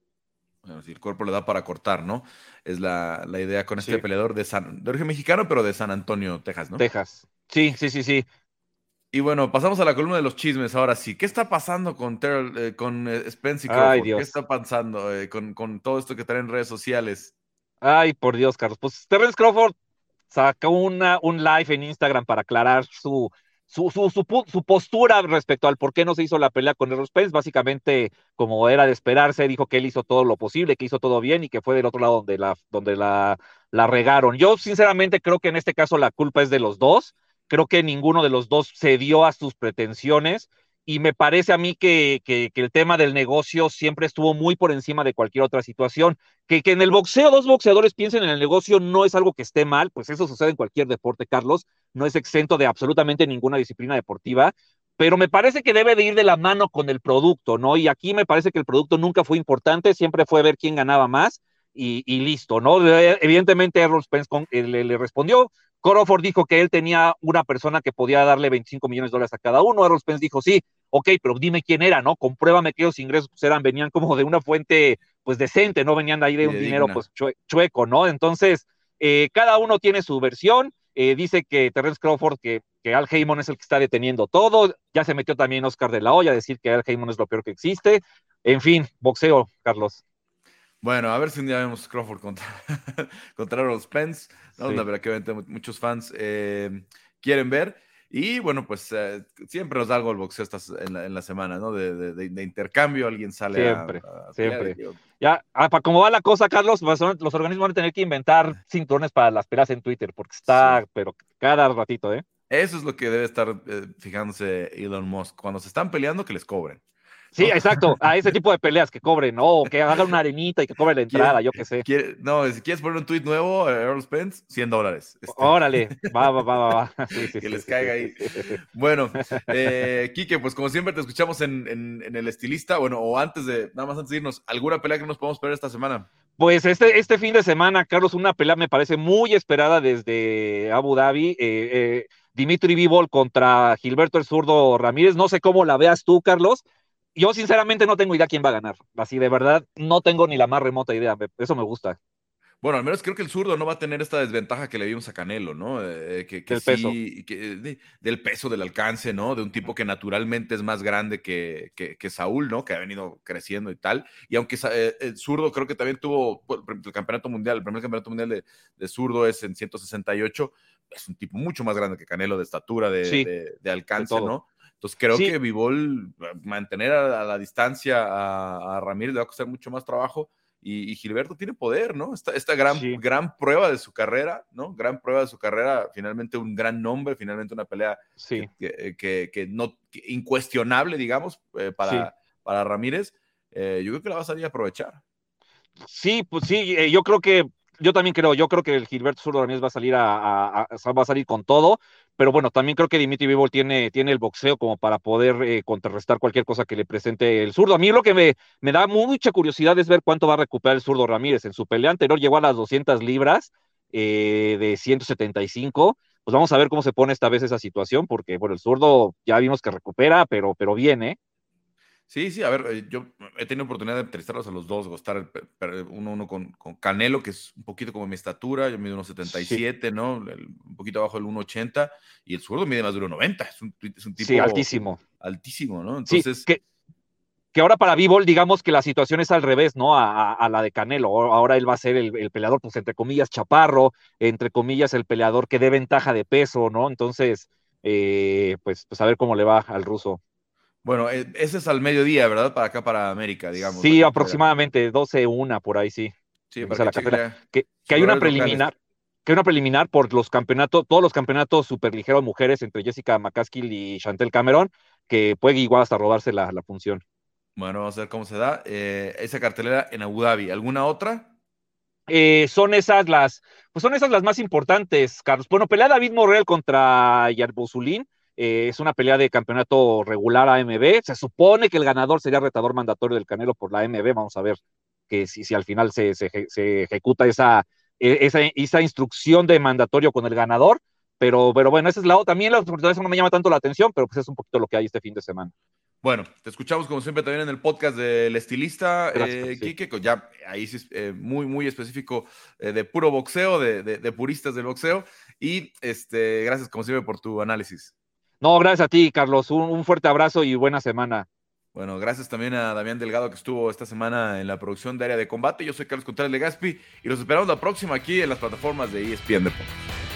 Bueno, si el cuerpo le da para cortar, ¿no? Es la, idea con este peleador de, San, de origen mexicano, pero de San Antonio, Texas, ¿no? Texas. Sí, sí, sí, sí. Y bueno, pasamos a la columna de los chismes ahora sí. ¿Qué está pasando con, eh, con eh, Spence ¿Qué está pasando eh, con, todo esto que traen en redes sociales? Ay, por Dios, Carlos. Pues Terence Crawford sacó una, un live en Instagram para aclarar su, su, su, su, postura respecto al por qué no se hizo la pelea con Errol Spence, básicamente, como era de esperarse, dijo que él hizo todo lo posible, que hizo todo bien y que fue del otro lado donde la, donde la, la regaron. Yo, sinceramente, creo que en este caso la culpa es de los dos. Creo que ninguno de los dos cedió a sus pretensiones y me parece a mí que, que, el tema del negocio siempre estuvo muy por encima de cualquier otra situación. Que, que en el boxeo dos boxeadores piensen en el negocio no es algo que esté mal, pues eso sucede en cualquier deporte, Carlos, no es exento de absolutamente ninguna disciplina deportiva, pero me parece que debe de ir de la mano con el producto, ¿no? Y aquí me parece que el producto nunca fue importante, siempre fue ver quién ganaba más y, listo, ¿no? Evidentemente Errol Spence eh, le, respondió, Crawford dijo que él tenía una persona que podía darle 25 millones de dólares a cada uno, Errol Spence dijo, sí, ok, pero dime quién era, ¿no? Compruébame que esos ingresos pues, eran, venían como de una fuente, pues decente, no venían de ahí de un dinero, pues chueco, ¿no? Entonces, eh, cada uno tiene su versión, eh, dice que Terrence Crawford, que, que, Al Heyman es el que está deteniendo todo. Ya se metió también Oscar de la Hoya a decir que Al Heyman es lo peor que existe. En fin, boxeo, Carlos. Bueno, a ver si un día vemos Crawford contra, contra Errol Spence. ¿no? La verdad que muchos fans eh, quieren ver. Y bueno, pues eh, siempre nos da algo el boxeo estas, en, la, semana, ¿no? De, de, intercambio, alguien sale siempre, Siempre, Ya, ah, para cómo va la cosa, Carlos, pues, los organismos van a tener que inventar cinturones para las peleas en Twitter, porque está, pero cada ratito, ¿eh? Eso es lo que debe estar eh, fijándose Elon Musk. Cuando se están peleando, que les cobren. Sí, exacto, a ese tipo de peleas que cobren, ¿no? que hagan una arenita y que cobre la entrada, yo qué sé. no, si quieres poner un tweet nuevo, Earl Spence, 100 dólares. Este. Órale, va, va, va, va. que les caiga ahí. Bueno, eh, Quique, pues como siempre te escuchamos en, el estilista, bueno, o antes de, nada más antes de irnos, ¿alguna pelea que nos podemos ver esta semana? Pues este, este fin de semana, Carlos, una pelea me parece muy esperada desde Abu Dhabi. Eh, eh, Dimitri Vivol contra Gilberto el Zurdo Ramírez. No sé cómo la veas tú, Carlos, yo sinceramente no tengo idea quién va a ganar. Así de verdad, no tengo ni la más remota idea. Eso me gusta. Bueno, al menos creo que el zurdo no va a tener esta desventaja que le vimos a Canelo, ¿no? Eh, que, del peso. del peso, del alcance, ¿no? De un tipo que naturalmente es más grande que, que, Saúl, ¿no? Que ha venido creciendo y tal. Y aunque eh, el zurdo creo que también tuvo el campeonato mundial, el primer campeonato mundial de, de, zurdo es en 168, es un tipo mucho más grande que Canelo de estatura, de, de alcance, ¿no? Entonces creo que Vivol, eh, mantener a, la distancia a, Ramírez le va a costar mucho más trabajo. Y, Gilberto tiene poder, ¿no? Esta, esta gran, gran prueba de su carrera, ¿no? Gran prueba de su carrera, finalmente un gran nombre, finalmente una pelea sí. que, que, no, incuestionable, digamos, eh, para, para Ramírez. Eh, yo creo que la va a salir a aprovechar. Sí, pues sí, yo creo que yo también creo, yo creo que el Gilberto Zurdo Ramírez va a salir a, va a salir con todo, pero bueno, también creo que Dimitri Vivol tiene, tiene el boxeo como para poder eh, contrarrestar cualquier cosa que le presente el zurdo. A mí lo que me, me da mucha curiosidad es ver cuánto va a recuperar el zurdo Ramírez. En su pelea anterior llegó a las 200 libras eh, de 175. Pues vamos a ver cómo se pone esta vez esa situación, porque bueno, el zurdo ya vimos que recupera, pero, pero bien, ¿eh? Sí, sí, a ver, eh, yo he tenido oportunidad de entrevistarlos a los dos, estar uno, uno con, con, Canelo, que es un poquito como mi estatura, yo mido unos 77, ¿no? un poquito abajo del 1,80, y el zurdo mide más de 1,90, es un, es un tipo... Sí, altísimo. Altísimo, ¿no? Entonces... que, que ahora para Bivol, digamos que la situación es al revés, ¿no? A, a, la de Canelo. Ahora él va a ser el, el, peleador, pues entre comillas, chaparro, entre comillas, el peleador que dé ventaja de peso, ¿no? Entonces, eh, pues, pues a ver cómo le va al ruso. Bueno, eh, ese es al mediodía, ¿verdad? Para acá, para América, digamos. Sí, aproximadamente 12, una por ahí, sí. Sí, para la que, que, hay una preliminar, que hay una preliminar por los campeonatos, todos los campeonatos superligeros mujeres entre Jessica McCaskill y Chantel Cameron, que puede igual hasta robarse la, función. Bueno, vamos a ver cómo se da. Eh, esa cartelera en Abu Dhabi. ¿Alguna otra? Eh, son esas las, pues son esas las más importantes, Carlos. Bueno, pelea David Morrell contra Yarbozulín eh, es una pelea de campeonato regular AMB. Se supone que el ganador sería retador mandatorio del Canelo por la AMB. Vamos a ver que si, si al final se, se, ejecuta esa, e, esa, esa, instrucción de mandatorio con el ganador. Pero, pero bueno, esa es la otra. También la oportunidad no me llama tanto la atención, pero pues es un poquito lo que hay este fin de semana. Bueno, te escuchamos como siempre también en el podcast del estilista eh, Quique, ya ahí sí eh, muy, muy específico eh, de puro boxeo, de, de, de, puristas del boxeo. Y este, gracias como siempre por tu análisis. No, gracias a ti, Carlos. Un, fuerte abrazo y buena semana. Bueno, gracias también a Damián Delgado que estuvo esta semana en la producción de área de combate. Yo soy Carlos Contreras Legaspi y los esperamos la próxima aquí en las plataformas de ESPN Deportes.